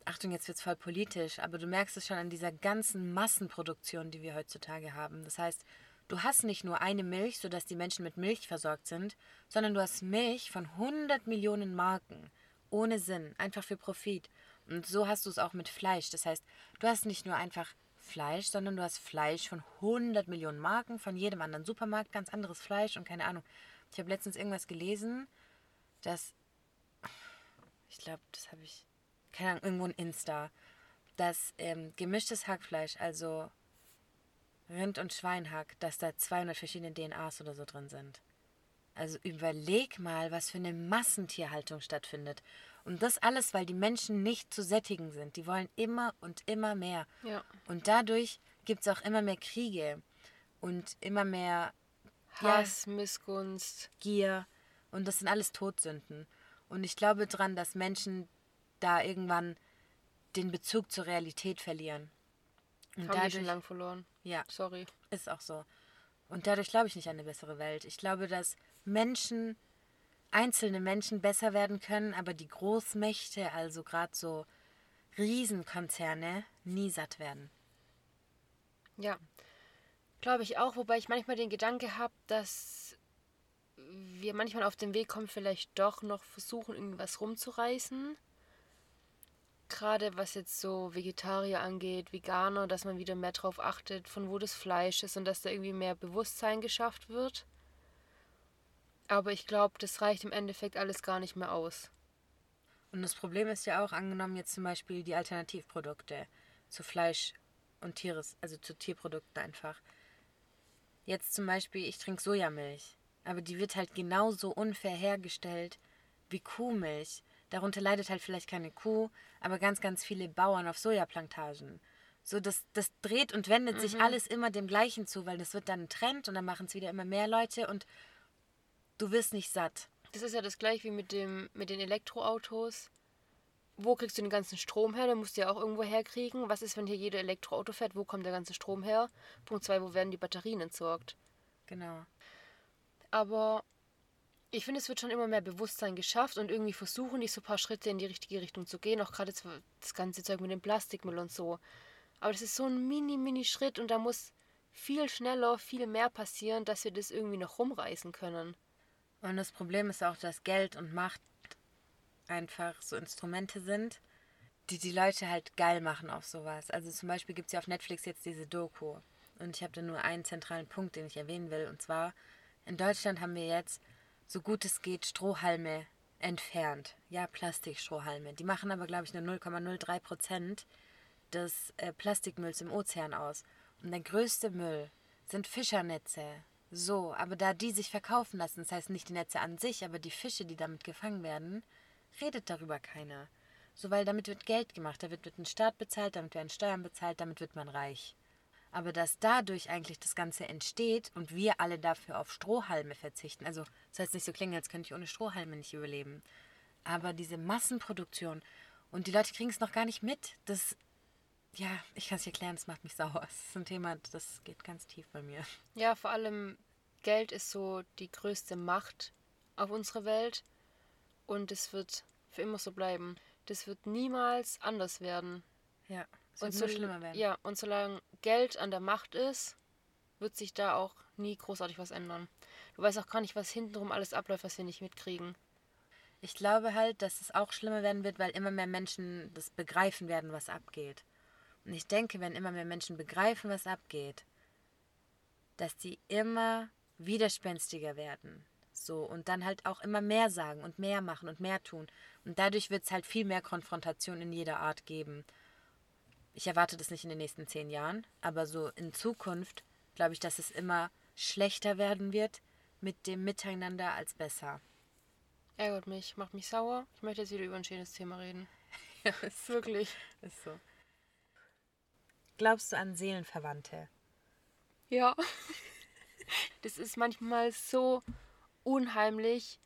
Achtung, jetzt wird es voll politisch, aber du merkst es schon an dieser ganzen Massenproduktion, die wir heutzutage haben. Das heißt, du hast nicht nur eine Milch, sodass die Menschen mit Milch versorgt sind, sondern du hast Milch von 100 Millionen Marken. Ohne Sinn, einfach für Profit. Und so hast du es auch mit Fleisch. Das heißt, du hast nicht nur einfach Fleisch, sondern du hast Fleisch von 100 Millionen Marken, von jedem anderen Supermarkt, ganz anderes Fleisch und keine Ahnung. Ich habe letztens irgendwas gelesen, dass ich glaube, das habe ich, keine Ahnung, irgendwo ein Insta, dass ähm, gemischtes Hackfleisch, also Rind- und Schweinhack, dass da 200 verschiedene DNAs oder so drin sind. Also überleg mal, was für eine Massentierhaltung stattfindet. Und das alles, weil die Menschen nicht zu sättigen sind. Die wollen immer und immer mehr. Ja. Und dadurch gibt es auch immer mehr Kriege und immer mehr Ja. Hass, Missgunst. Gier. Und das sind alles Todsünden. Und ich glaube dran, dass Menschen da irgendwann den Bezug zur Realität verlieren. Und Haben die schon dadurch, lang verloren. ja, Sorry. ist auch so. Und dadurch glaube ich nicht an eine bessere Welt. Ich glaube, dass Menschen, einzelne Menschen besser werden können, aber die Großmächte, also gerade so Riesenkonzerne, nie satt werden. Ja, glaube ich auch, wobei ich manchmal den Gedanke habe, dass wir manchmal auf den Weg kommen, vielleicht doch noch versuchen, irgendwas rumzureißen. Gerade was jetzt so Vegetarier angeht, Veganer, dass man wieder mehr darauf achtet, von wo das Fleisch ist und dass da irgendwie mehr Bewusstsein geschafft wird. Aber ich glaube, das reicht im Endeffekt alles gar nicht mehr aus. Und das Problem ist ja auch, angenommen jetzt zum Beispiel die Alternativprodukte zu Fleisch und Tieres, also zu Tierprodukten einfach. Jetzt zum Beispiel, ich trinke Sojamilch, aber die wird halt genauso unfair hergestellt wie Kuhmilch. Darunter leidet halt vielleicht keine Kuh, aber ganz, ganz viele Bauern auf Sojaplantagen. So, das, das dreht und wendet mhm. sich alles immer dem Gleichen zu, weil das wird dann ein Trend und dann machen es wieder immer mehr Leute und du wirst nicht satt. Das ist ja das gleiche wie mit, dem, mit den Elektroautos. Wo kriegst du den ganzen Strom her? Den musst du ja auch irgendwo herkriegen. Was ist, wenn hier jeder Elektroauto fährt? Wo kommt der ganze Strom her? Punkt 2, wo werden die Batterien entsorgt? Genau. Aber ich finde, es wird schon immer mehr Bewusstsein geschafft und irgendwie versuchen die so ein paar Schritte in die richtige Richtung zu gehen. Auch gerade das ganze Zeug mit dem Plastikmüll und so. Aber das ist so ein mini, mini Schritt und da muss viel schneller, viel mehr passieren, dass wir das irgendwie noch rumreißen können. Und das Problem ist auch, dass Geld und Macht einfach so Instrumente sind, die die Leute halt geil machen auf sowas. Also zum Beispiel gibt es ja auf Netflix jetzt diese Doku. Und ich habe da nur einen zentralen Punkt, den ich erwähnen will. Und zwar, in Deutschland haben wir jetzt, so gut es geht, Strohhalme entfernt. Ja, Plastikstrohhalme. Die machen aber, glaube ich, nur 0,03 Prozent des äh, Plastikmülls im Ozean aus. Und der größte Müll sind Fischernetze, so, aber da die sich verkaufen lassen, das heißt nicht die Netze an sich, aber die Fische, die damit gefangen werden, redet darüber keiner. So, weil damit wird Geld gemacht, da wird, wird ein Staat bezahlt, damit werden Steuern bezahlt, damit wird man reich. Aber dass dadurch eigentlich das Ganze entsteht und wir alle dafür auf Strohhalme verzichten, also das heißt nicht so klingen, als könnte ich ohne Strohhalme nicht überleben. Aber diese Massenproduktion und die Leute kriegen es noch gar nicht mit, das ja, ich kann es erklären, es macht mich sauer. Es ist ein Thema, das geht ganz tief bei mir. Ja, vor allem Geld ist so die größte Macht auf unserer Welt und es wird für immer so bleiben. Das wird niemals anders werden. Ja, es wird und so, schlimmer werden. Ja, und solange Geld an der Macht ist, wird sich da auch nie großartig was ändern. Du weißt auch gar nicht, was hintenrum alles abläuft, was wir nicht mitkriegen. Ich glaube halt, dass es auch schlimmer werden wird, weil immer mehr Menschen das begreifen werden, was abgeht. Und ich denke, wenn immer mehr Menschen begreifen, was abgeht, dass die immer widerspenstiger werden. So, und dann halt auch immer mehr sagen und mehr machen und mehr tun. Und dadurch wird es halt viel mehr Konfrontation in jeder Art geben. Ich erwarte das nicht in den nächsten zehn Jahren, aber so in Zukunft glaube ich, dass es immer schlechter werden wird mit dem Miteinander als besser. Ärgert mich, macht mich sauer. Ich möchte jetzt wieder über ein schönes Thema reden. ja, ist wirklich. Ist so. Glaubst du an Seelenverwandte? Ja. Das ist manchmal so unheimlich,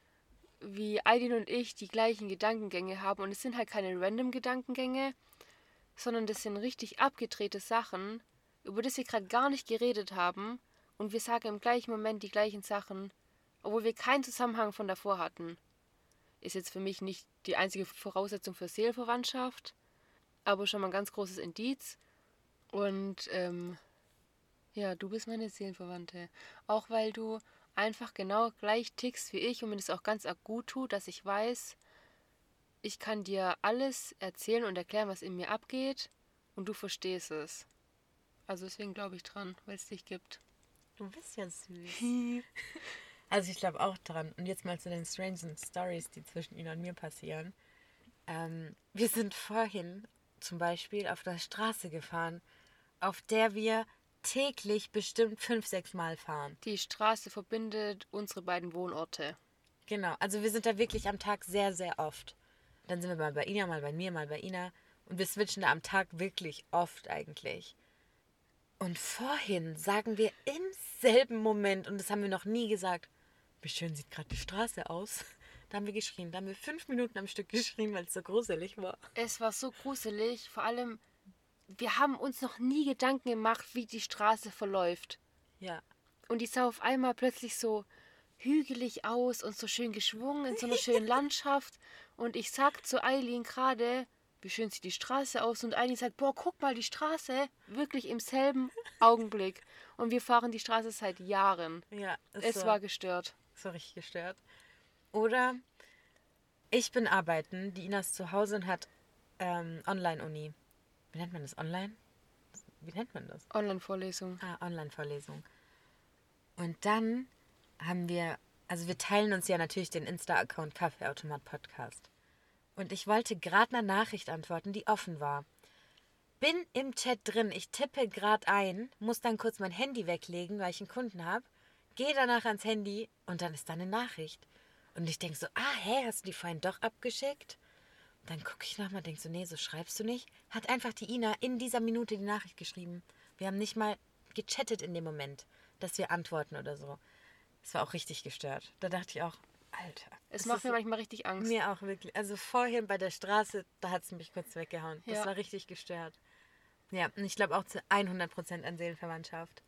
wie Aidin und ich die gleichen Gedankengänge haben. Und es sind halt keine random Gedankengänge, sondern das sind richtig abgedrehte Sachen, über die wir gerade gar nicht geredet haben. Und wir sagen im gleichen Moment die gleichen Sachen, obwohl wir keinen Zusammenhang von davor hatten. Ist jetzt für mich nicht die einzige Voraussetzung für Seelenverwandtschaft, aber schon mal ein ganz großes Indiz. Und ähm, ja, du bist meine Seelenverwandte. Auch weil du einfach genau gleich tickst wie ich und mir das auch ganz gut tut, dass ich weiß, ich kann dir alles erzählen und erklären, was in mir abgeht und du verstehst es. Also deswegen glaube ich dran, weil es dich gibt. Du bist ja süß. also ich glaube auch dran. Und jetzt mal zu den strangen Stories, die zwischen ihnen und mir passieren. Ähm, wir sind vorhin zum Beispiel auf der Straße gefahren auf der wir täglich bestimmt fünf, sechs Mal fahren. Die Straße verbindet unsere beiden Wohnorte. Genau, also wir sind da wirklich am Tag sehr, sehr oft. Dann sind wir mal bei Ina, mal bei mir, mal bei Ina. Und wir switchen da am Tag wirklich oft eigentlich. Und vorhin sagen wir im selben Moment, und das haben wir noch nie gesagt, wie schön sieht gerade die Straße aus. Da haben wir geschrien. Da haben wir fünf Minuten am Stück geschrien, weil es so gruselig war. Es war so gruselig. Vor allem, wir haben uns noch nie Gedanken gemacht, wie die Straße verläuft. Ja. Und die sah auf einmal plötzlich so hügelig aus und so schön geschwungen in so einer schönen Landschaft. Und ich sag zu Eileen gerade, wie schön sieht die Straße aus. Und Eini sagt, boah, guck mal, die Straße. Wirklich im selben Augenblick. Und wir fahren die Straße seit Jahren. Ja, Es so. war gestört. So richtig gestört. Oder ich bin arbeiten, die Ina ist zu Hause und hat ähm, Online-Uni. Wie nennt man das? Online? Wie nennt man das? Online-Vorlesung. Ah, Online-Vorlesung. Und dann haben wir, also wir teilen uns ja natürlich den Insta-Account Kaffeeautomat Podcast. Und ich wollte gerade eine Nachricht antworten, die offen war. Bin im Chat drin, ich tippe gerade ein, muss dann kurz mein Handy weglegen, weil ich einen Kunden habe, gehe danach ans Handy und dann ist da eine Nachricht. Und ich denke so, ah, hä, hast du die vorhin doch abgeschickt? Dann gucke ich nochmal, denke so, nee, so schreibst du nicht. Hat einfach die Ina in dieser Minute die Nachricht geschrieben. Wir haben nicht mal gechattet in dem Moment, dass wir antworten oder so. Das war auch richtig gestört. Da dachte ich auch, Alter. Es das macht mir manchmal richtig Angst. mir auch wirklich. Also vorhin bei der Straße, da hat es mich kurz weggehauen. Das Ja. war richtig gestört. Ja, und ich glaube auch zu 100% an Seelenverwandtschaft.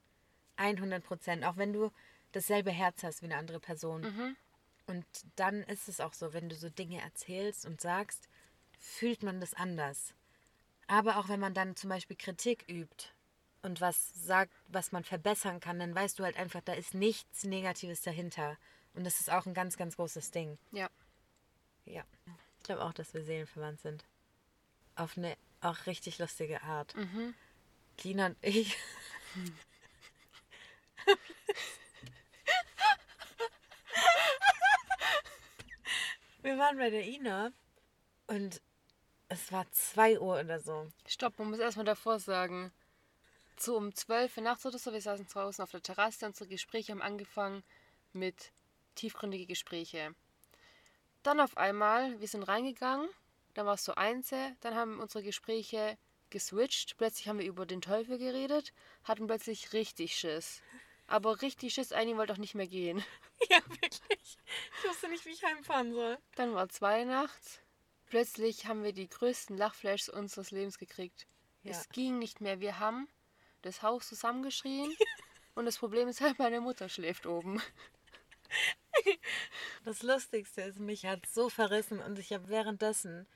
100%. Auch wenn du dasselbe Herz hast wie eine andere Person. Mhm. Und dann ist es auch so, wenn du so Dinge erzählst und sagst, fühlt man das anders. Aber auch wenn man dann zum Beispiel Kritik übt und was sagt, was man verbessern kann, dann weißt du halt einfach, da ist nichts Negatives dahinter. Und das ist auch ein ganz, ganz großes Ding. Ja. Ja. Ich glaube auch, dass wir seelenverwandt sind. Auf eine auch richtig lustige Art. Mhm. Lina und ich. wir waren bei der Ina und es war 2 Uhr oder so. Stopp, man muss erstmal davor sagen. So um 12 Uhr nachts oder so, wir saßen draußen auf der Terrasse, unsere Gespräche haben angefangen mit tiefgründige Gespräche. Dann auf einmal, wir sind reingegangen, dann war es so einse, dann haben unsere Gespräche geswitcht, plötzlich haben wir über den Teufel geredet, hatten plötzlich richtig Schiss. Aber richtig Schiss, eigentlich wollte auch nicht mehr gehen. Ja, wirklich. Ich wusste nicht, wie ich heimfahren soll. Dann war zwei nachts. Plötzlich haben wir die größten Lachflashs unseres Lebens gekriegt. Ja. Es ging nicht mehr. Wir haben das Haus zusammengeschrien. und das Problem ist halt, meine Mutter schläft oben. Das Lustigste ist, mich hat so verrissen und ich habe währenddessen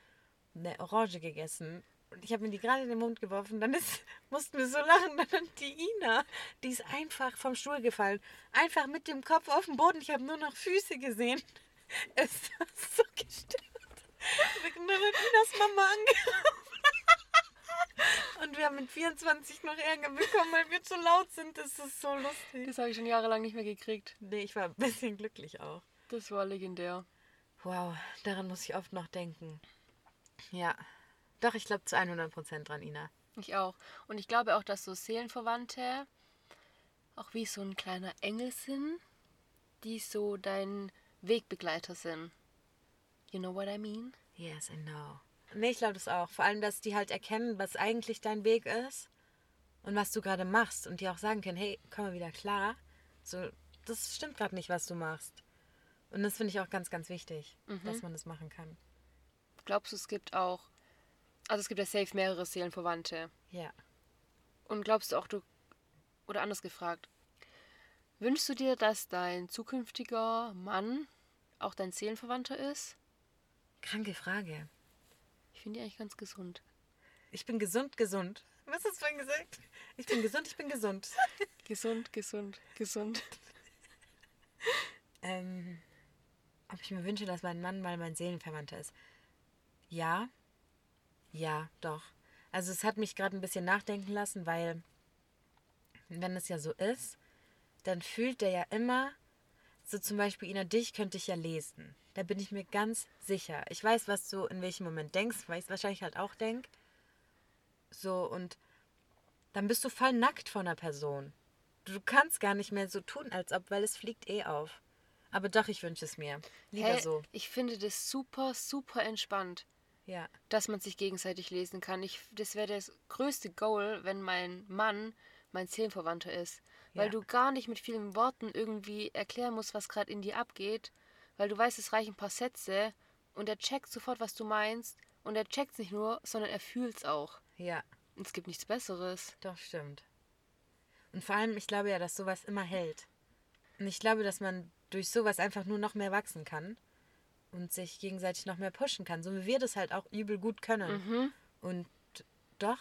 eine Orange gegessen. Und ich habe mir die gerade in den Mund geworfen. Dann ist, mussten wir so lachen. Dann die Ina, die ist einfach vom Stuhl gefallen. Einfach mit dem Kopf auf den Boden. Ich habe nur noch Füße gesehen. Es war so gestört. Dann hat Inas Mama angerufen. Und wir haben mit 24 noch Ärger bekommen, weil wir zu laut sind. Das ist so lustig. Das habe ich schon jahrelang nicht mehr gekriegt. Nee, ich war ein bisschen glücklich auch. Das war legendär. Wow, daran muss ich oft noch denken. Ja, doch, ich glaube zu 100% dran, Ina. Ich auch. Und ich glaube auch, dass so Seelenverwandte auch wie so ein kleiner Engel sind, die so dein Wegbegleiter sind. You know what I mean? Yes, I know. Nee, ich glaube das auch. Vor allem, dass die halt erkennen, was eigentlich dein Weg ist und was du gerade machst und die auch sagen können, hey, komm mal wieder klar. So, das stimmt gerade nicht, was du machst. Und das finde ich auch ganz, ganz wichtig, dass man das machen kann. Glaubst du, es gibt auch. Also es gibt ja safe mehrere Seelenverwandte. Ja. Und glaubst du auch, du. Oder anders gefragt. Wünschst du dir, dass dein zukünftiger Mann auch dein Seelenverwandter ist? Kranke Frage. Ich finde die eigentlich ganz gesund. Ich bin gesund, gesund. Was hast du vorhin gesagt? Ich bin gesund, ich bin gesund. Gesund, gesund, gesund. Ähm, ob ich mir wünsche, dass mein Mann mal mein Seelenverwandter ist. Ja. Ja, doch. Also es hat mich gerade ein bisschen nachdenken lassen, weil wenn es ja so ist, dann fühlt der ja immer, so zum Beispiel, Ina, dich könnte ich ja lesen. Da bin ich mir ganz sicher. Ich weiß, was du in welchem Moment denkst, weil ich es wahrscheinlich halt auch denk. So, und dann bist du voll nackt vor einer Person. Du kannst gar nicht mehr so tun, als ob, weil es fliegt eh auf. Aber doch, ich wünsche es mir. Lieber Hä? so. Ich finde das super, super entspannt, Ja. dass man sich gegenseitig lesen kann. Ich, das wäre das größte Goal, wenn mein Mann mein Seelenverwandter ist. Weil Ja. du gar nicht mit vielen Worten irgendwie erklären musst, was gerade in dir abgeht. Weil du weißt, es reichen ein paar Sätze und er checkt sofort, was du meinst. Und er checkt nicht nur, sondern er fühlt es auch. Ja, Und es gibt nichts Besseres. doch, stimmt. Und vor allem, ich glaube ja, dass sowas immer hält. Und ich glaube, dass man durch sowas einfach nur noch mehr wachsen kann. und sich gegenseitig noch mehr pushen kann. So wie wir das halt auch übel gut können. Und doch,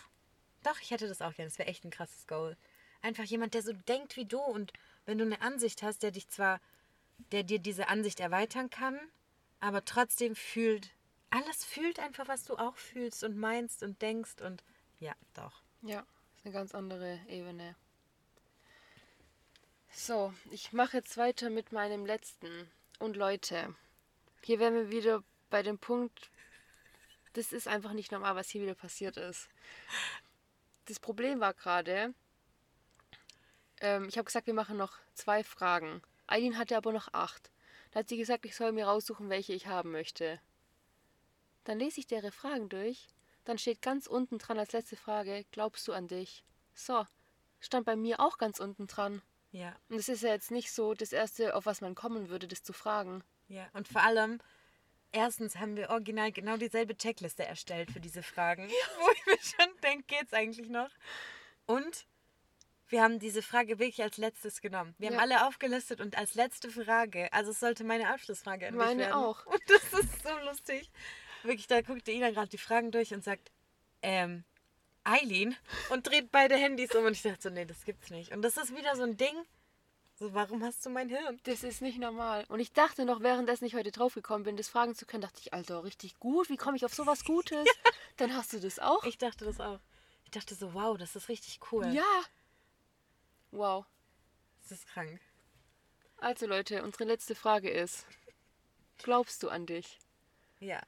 doch, ich hätte das auch gerne. Das wäre echt ein krasses Goal. Einfach jemand, der so denkt wie du und wenn du eine Ansicht hast, der dich zwar, der dir diese Ansicht erweitern kann, aber trotzdem fühlt, alles fühlt einfach, was du auch fühlst und meinst und denkst und ja, doch. Ja, ist eine ganz andere Ebene. So, ich mache jetzt weiter mit meinem letzten. Und Leute, hier wären wir wieder bei dem Punkt, das ist einfach nicht normal, was hier wieder passiert ist. Das Problem war gerade, ähm, ich habe gesagt, wir machen noch zwei Fragen. Eileen hatte aber noch acht. Da hat sie gesagt, ich soll mir raussuchen, welche ich haben möchte. Dann lese ich deren Fragen durch. Dann steht ganz unten dran als letzte Frage, glaubst du an dich? So, stand bei mir auch ganz unten dran. Ja, Und es ist ja jetzt nicht so das Erste, auf was man kommen würde, das zu fragen. ja. Und vor allem, erstens haben wir original genau dieselbe Checkliste erstellt für diese Fragen, wo ich mir schon denke, geht's eigentlich noch? Und wir haben diese Frage wirklich als letztes genommen. Wir haben Ja. alle aufgelistet und als letzte Frage, also es sollte meine Abschlussfrage an Meine werden. auch. Und das ist so lustig. Wirklich, da guckt Ina gerade die Fragen durch und sagt, ähm, Eileen und dreht beide Handys um und ich dachte so, nee, das gibt's nicht. Und das ist wieder so ein Ding, so warum hast du mein Hirn? Das ist nicht normal. Und ich dachte noch, währenddessen ich heute draufgekommen bin, das fragen zu können, dachte ich, Alter, richtig gut. Wie komme ich auf sowas Gutes? Dann hast du das auch. Ich dachte das auch. Ich dachte so, wow, das ist richtig cool. Ja. Wow. Das ist krank. Also Leute, unsere letzte Frage ist, glaubst du an dich? Ja.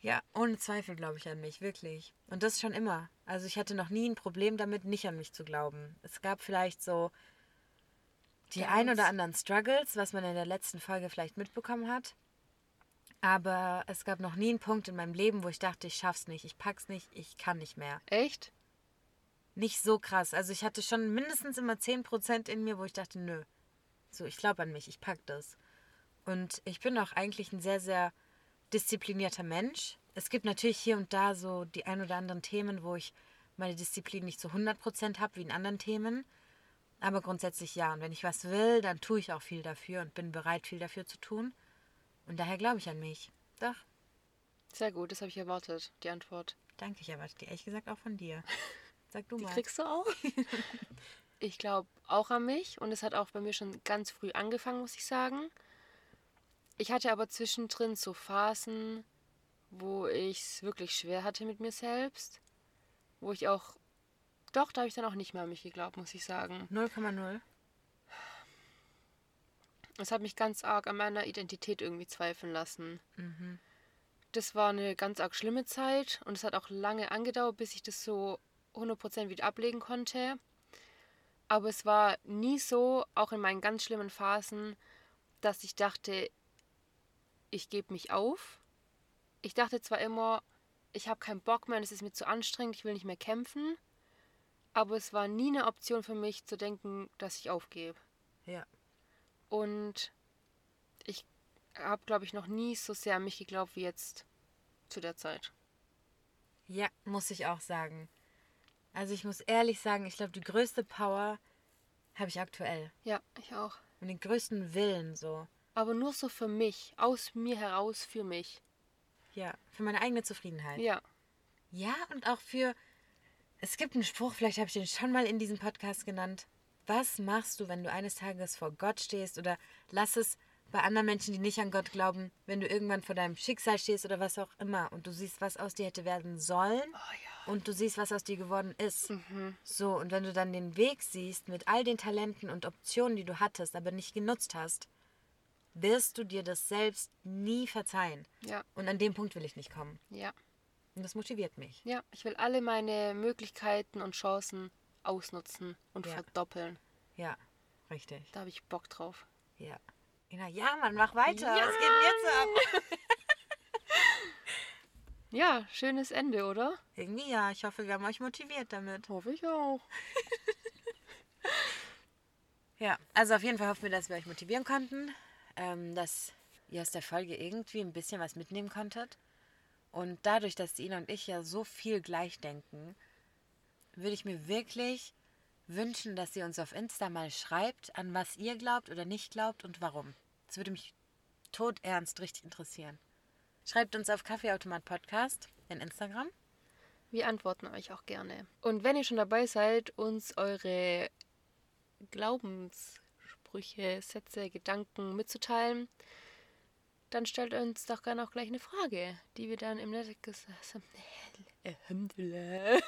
Ja, ohne Zweifel glaube ich an mich, wirklich. Und das schon immer. Also ich hatte noch nie ein Problem damit, nicht an mich zu glauben. Es gab vielleicht so die Ganz. ein oder anderen Struggles, was man in der letzten Folge vielleicht mitbekommen hat. Aber es gab noch nie einen Punkt in meinem Leben, wo ich dachte, ich schaff's nicht, ich pack's nicht, ich kann nicht mehr. Echt? Nicht so krass. Also ich hatte schon mindestens immer 10% in mir, wo ich dachte, nö. So, ich glaube an mich, ich pack das. Und ich bin auch eigentlich ein sehr, sehr disziplinierter Mensch. Es gibt natürlich hier und da so die ein oder anderen Themen, wo ich meine Disziplin nicht zu 100% habe, wie in anderen Themen. Aber grundsätzlich ja. Und wenn ich was will, dann tue ich auch viel dafür und bin bereit, viel dafür zu tun. Und daher glaube ich an mich. Doch, Sehr gut, das habe ich erwartet, die Antwort. danke. Ich erwarte die ehrlich gesagt auch von dir. Sag du Die mal. kriegst du auch? ich glaube auch an mich und es hat auch bei mir schon ganz früh angefangen, muss ich sagen. Ich hatte aber zwischendrin so Phasen, wo ich es wirklich schwer hatte mit mir selbst. Wo ich auch. Doch, da habe ich dann auch nicht mehr an mich geglaubt, muss ich sagen. 0,0. Es hat mich ganz arg an meiner Identität irgendwie zweifeln lassen. Das war eine ganz arg schlimme Zeit und es hat auch lange angedauert, bis ich das so 100% wieder ablegen konnte. Aber es war nie so, auch in meinen ganz schlimmen Phasen, dass ich dachte, ich gebe mich auf. Ich dachte zwar immer, ich habe keinen Bock mehr, es ist mir zu anstrengend, ich will nicht mehr kämpfen. Aber es war nie eine Option für mich zu denken, dass ich aufgebe. Ja. Und ich habe, glaube ich, noch nie so sehr an mich geglaubt wie jetzt zu der Zeit. Ja, muss ich auch sagen. Also ich muss ehrlich sagen, ich glaube, die größte Power habe ich aktuell. Ja, ich auch. Und den größten Willen so. Aber nur so für mich, aus mir heraus für mich. Ja, für meine eigene Zufriedenheit. Ja, Ja, und auch für. Es gibt einen Spruch, vielleicht habe ich den schon mal in diesem Podcast genannt. Was machst du, wenn du eines Tages vor Gott stehst? Oder lass es bei anderen Menschen, die nicht an Gott glauben, wenn du irgendwann vor deinem Schicksal stehst oder was auch immer und du siehst, was aus dir hätte werden sollen und du siehst, was aus dir geworden ist. So, und wenn du dann den Weg siehst mit all den Talenten und Optionen, die du hattest, aber nicht genutzt hast, wirst du dir das selbst nie verzeihen. ja, Und an dem Punkt will ich nicht kommen. ja, Und das motiviert mich. ja. Ich will alle meine Möglichkeiten und Chancen ausnutzen und Ja. verdoppeln. Ja, richtig. Da habe ich Bock drauf. Ja. Ja, Mann, mach weiter. Ja, Was geht denn jetzt ab? Ja, schönes Ende, oder? Irgendwie ja. Ich hoffe, wir haben euch motiviert damit. Hoffe ich auch. Ja, also auf jeden Fall hoffen wir, dass wir euch motivieren konnten, ähm, dass ihr aus der Folge irgendwie ein bisschen was mitnehmen konntet. Und dadurch, dass Ina und ich ja so viel gleich denken, würde ich mir wirklich wünschen, dass ihr uns auf Insta mal schreibt, an was ihr glaubt oder nicht glaubt und warum. Das würde mich todernst richtig interessieren. Schreibt uns auf Kaffeeautomat Podcast in Instagram. Wir antworten euch auch gerne. Und wenn ihr schon dabei seid, uns eure Glaubenssprüche, Sätze, Gedanken mitzuteilen, dann stellt uns doch gerne auch gleich eine Frage, die wir dann im Netz gesagt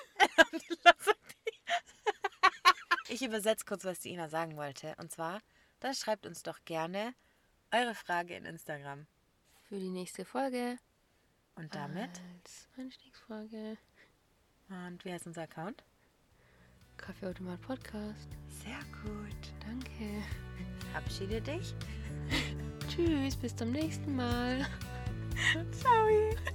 Ich übersetze kurz, was die Ina sagen wollte. Und zwar, dann schreibt uns doch gerne eure Frage in Instagram. Für die nächste Folge. Und damit? Als Einstiegsfrage. Und wie heißt unser Account? Kaffeeautomat Podcast. Sehr gut. Danke. Verabschiede dich. Tschüss, bis zum nächsten Mal. Ciao.